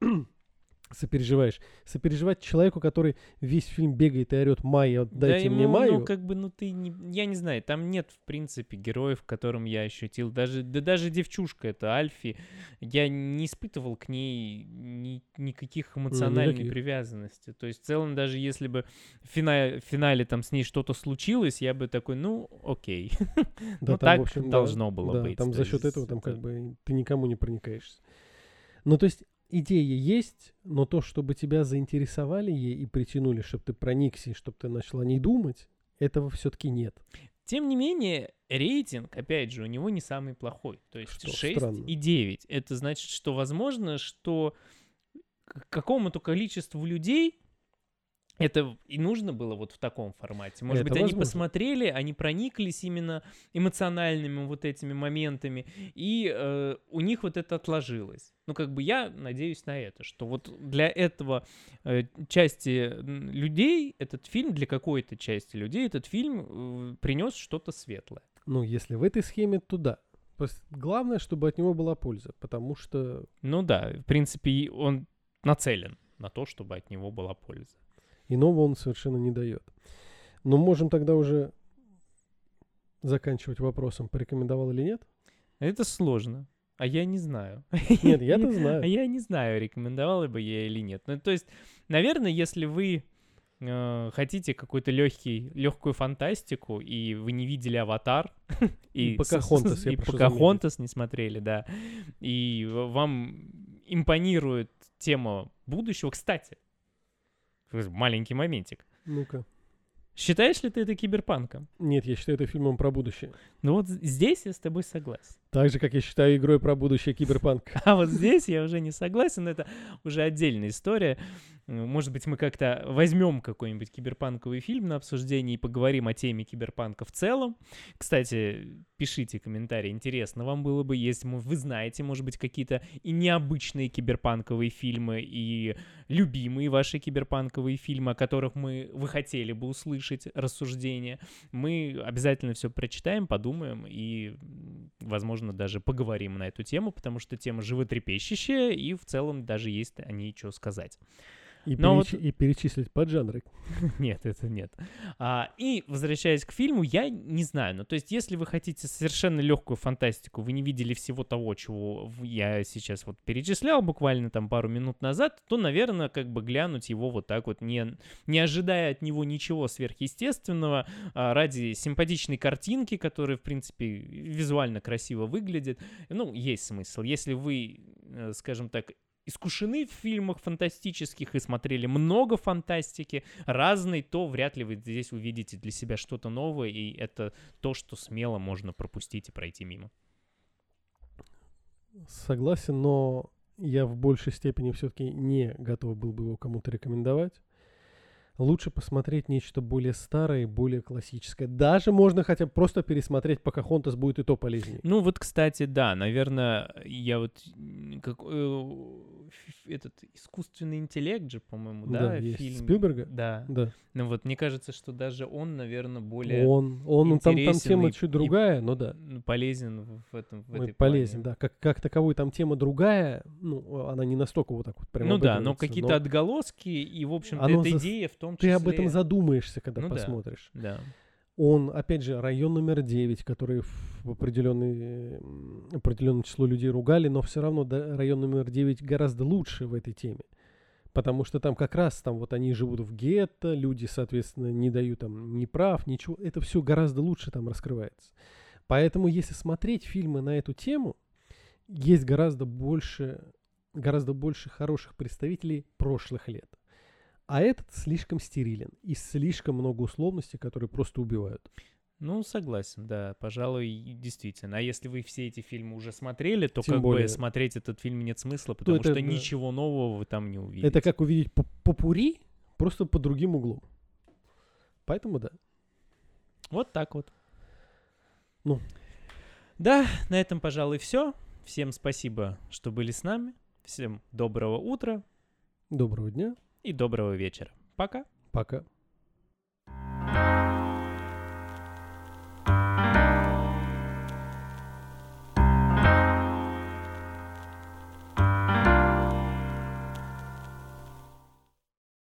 сопереживаешь. Сопереживать человеку, который весь фильм бегает и орет «Майя, дайте да мне ему, Майю». Ну, как бы, ну ты не... Я не знаю, там нет, в принципе, героев, которым я ощутил. Даже, да даже девчушка, это Альфи, я не испытывал к ней ни, никаких эмоциональной никаких. привязанности. То есть, в целом, даже если бы в финале, в финале там с ней что-то случилось, я бы такой, ну, окей. Да, ну, там, так в общем, да, должно было да, быть. Там за счет этого там как бы ты никому не проникаешься. Ну, то есть идея есть, но то, чтобы тебя заинтересовали ей и притянули, чтобы ты проникся и чтобы ты начал о ней думать, этого все-таки нет. Тем не менее, рейтинг, опять же, у него не самый плохой. То есть Что 6 странно. и 9. Это значит, что возможно, что к какому-то количеству людей это и нужно было вот в таком формате. Может Это быть, они возможно. посмотрели, они прониклись именно эмоциональными вот этими моментами, и э, у них вот это отложилось. Ну, как бы я надеюсь на это, что вот для этого э, части людей этот фильм, для какой-то части людей этот фильм принес что-то светлое. Ну, если в этой схеме, то да. Главное, чтобы от него была польза, потому что Ну да, в принципе, он нацелен на то, чтобы от него была польза. Иного он совершенно не дает. Но можем тогда уже заканчивать вопросом, порекомендовал или нет? Это сложно. А я не знаю. Нет, я-то А знаю. я не знаю, рекомендовал бы я или нет. Ну, то есть, наверное, если вы э, хотите какую-то легкий, легкую фантастику, и вы не видели «Аватар», И Покахонтас, я и Покахонтас не смотрели, да, и вам импонирует тема будущего. Кстати, маленький моментик. Ну-ка. Считаешь ли ты это киберпанком? Нет, я считаю это фильмом про будущее. Ну вот здесь я с тобой согласен. Так же, как я считаю игрой про будущее киберпанк. А вот здесь я уже не согласен, это уже отдельная история. Может быть, мы как-то возьмем какой-нибудь киберпанковый фильм на обсуждение и поговорим о теме киберпанка в целом. Кстати, пишите комментарии, интересно вам было бы, если вы знаете, может быть, какие-то и необычные киберпанковые фильмы, и любимые ваши киберпанковые фильмы, о которых мы, вы хотели бы услышать рассуждения. Мы обязательно все прочитаем, подумаем и, м, возможно, даже поговорим на эту тему, потому что тема животрепещущая, и в целом даже есть о ней что сказать. И, Но перечи- и перечислить поджанры. Нет, это нет. А, и возвращаясь к фильму, я не знаю. Ну, то есть, если вы хотите совершенно легкую фантастику, вы не видели всего того, чего я сейчас вот перечислял буквально там пару минут назад, то, наверное, как бы глянуть его вот так вот, не, не ожидая от него ничего сверхъестественного, а, ради симпатичной картинки, которая, в принципе, визуально красиво выглядит. Ну, есть смысл. Если вы, э, скажем так, искушены в фильмах фантастических и смотрели много фантастики разной, то вряд ли вы здесь увидите для себя что-то новое, и это то, что смело можно пропустить и пройти мимо. Согласен, но я в большей степени все-таки не готов был бы его кому-то рекомендовать. Лучше посмотреть нечто более старое и более классическое. Даже можно хотя бы просто пересмотреть, пока Хонтас будет и то полезнее. Ну вот, кстати, да, наверное, я вот как э, этот искусственный интеллект же, по-моему, да, Да, есть. фильм. Спилберга? Да. Да. Ну вот мне кажется, что даже он, наверное, более Он, он, там, там интересен тема и- чуть и- другая, но да. полезен в этом в Ой, этой полезен, плане. да. Как, как таковой там тема другая, ну, она не настолько вот так вот прям Ну да, но какие-то отголоски, и, в общем-то, эта идея в том Ты числе... об этом задумаешься, когда Ну да. посмотришь. Да. Он, опять же, район номер 9, который в определенный, определенное число людей ругали, но все равно да, район номер 9 гораздо лучше в этой теме. Потому что там как раз там вот они живут в гетто, люди, соответственно, не дают там ни прав, ничего. Это все гораздо лучше там раскрывается. Поэтому, если смотреть фильмы на эту тему, есть гораздо больше, гораздо больше хороших представителей прошлых лет. А этот слишком стерилен и слишком много условностей, которые просто убивают. Ну, согласен, да, пожалуй, действительно. А если вы все эти фильмы уже смотрели, то Тем как более. бы смотреть этот фильм нет смысла, потому это, что да. ничего нового вы там не увидите. Это как увидеть по- попури, просто по другим углом. Поэтому да. Вот так вот. Ну. Да, на этом, пожалуй, все. Всем спасибо, что были с нами. Всем доброго утра Доброго дня. И доброго вечера. Пока. Пока.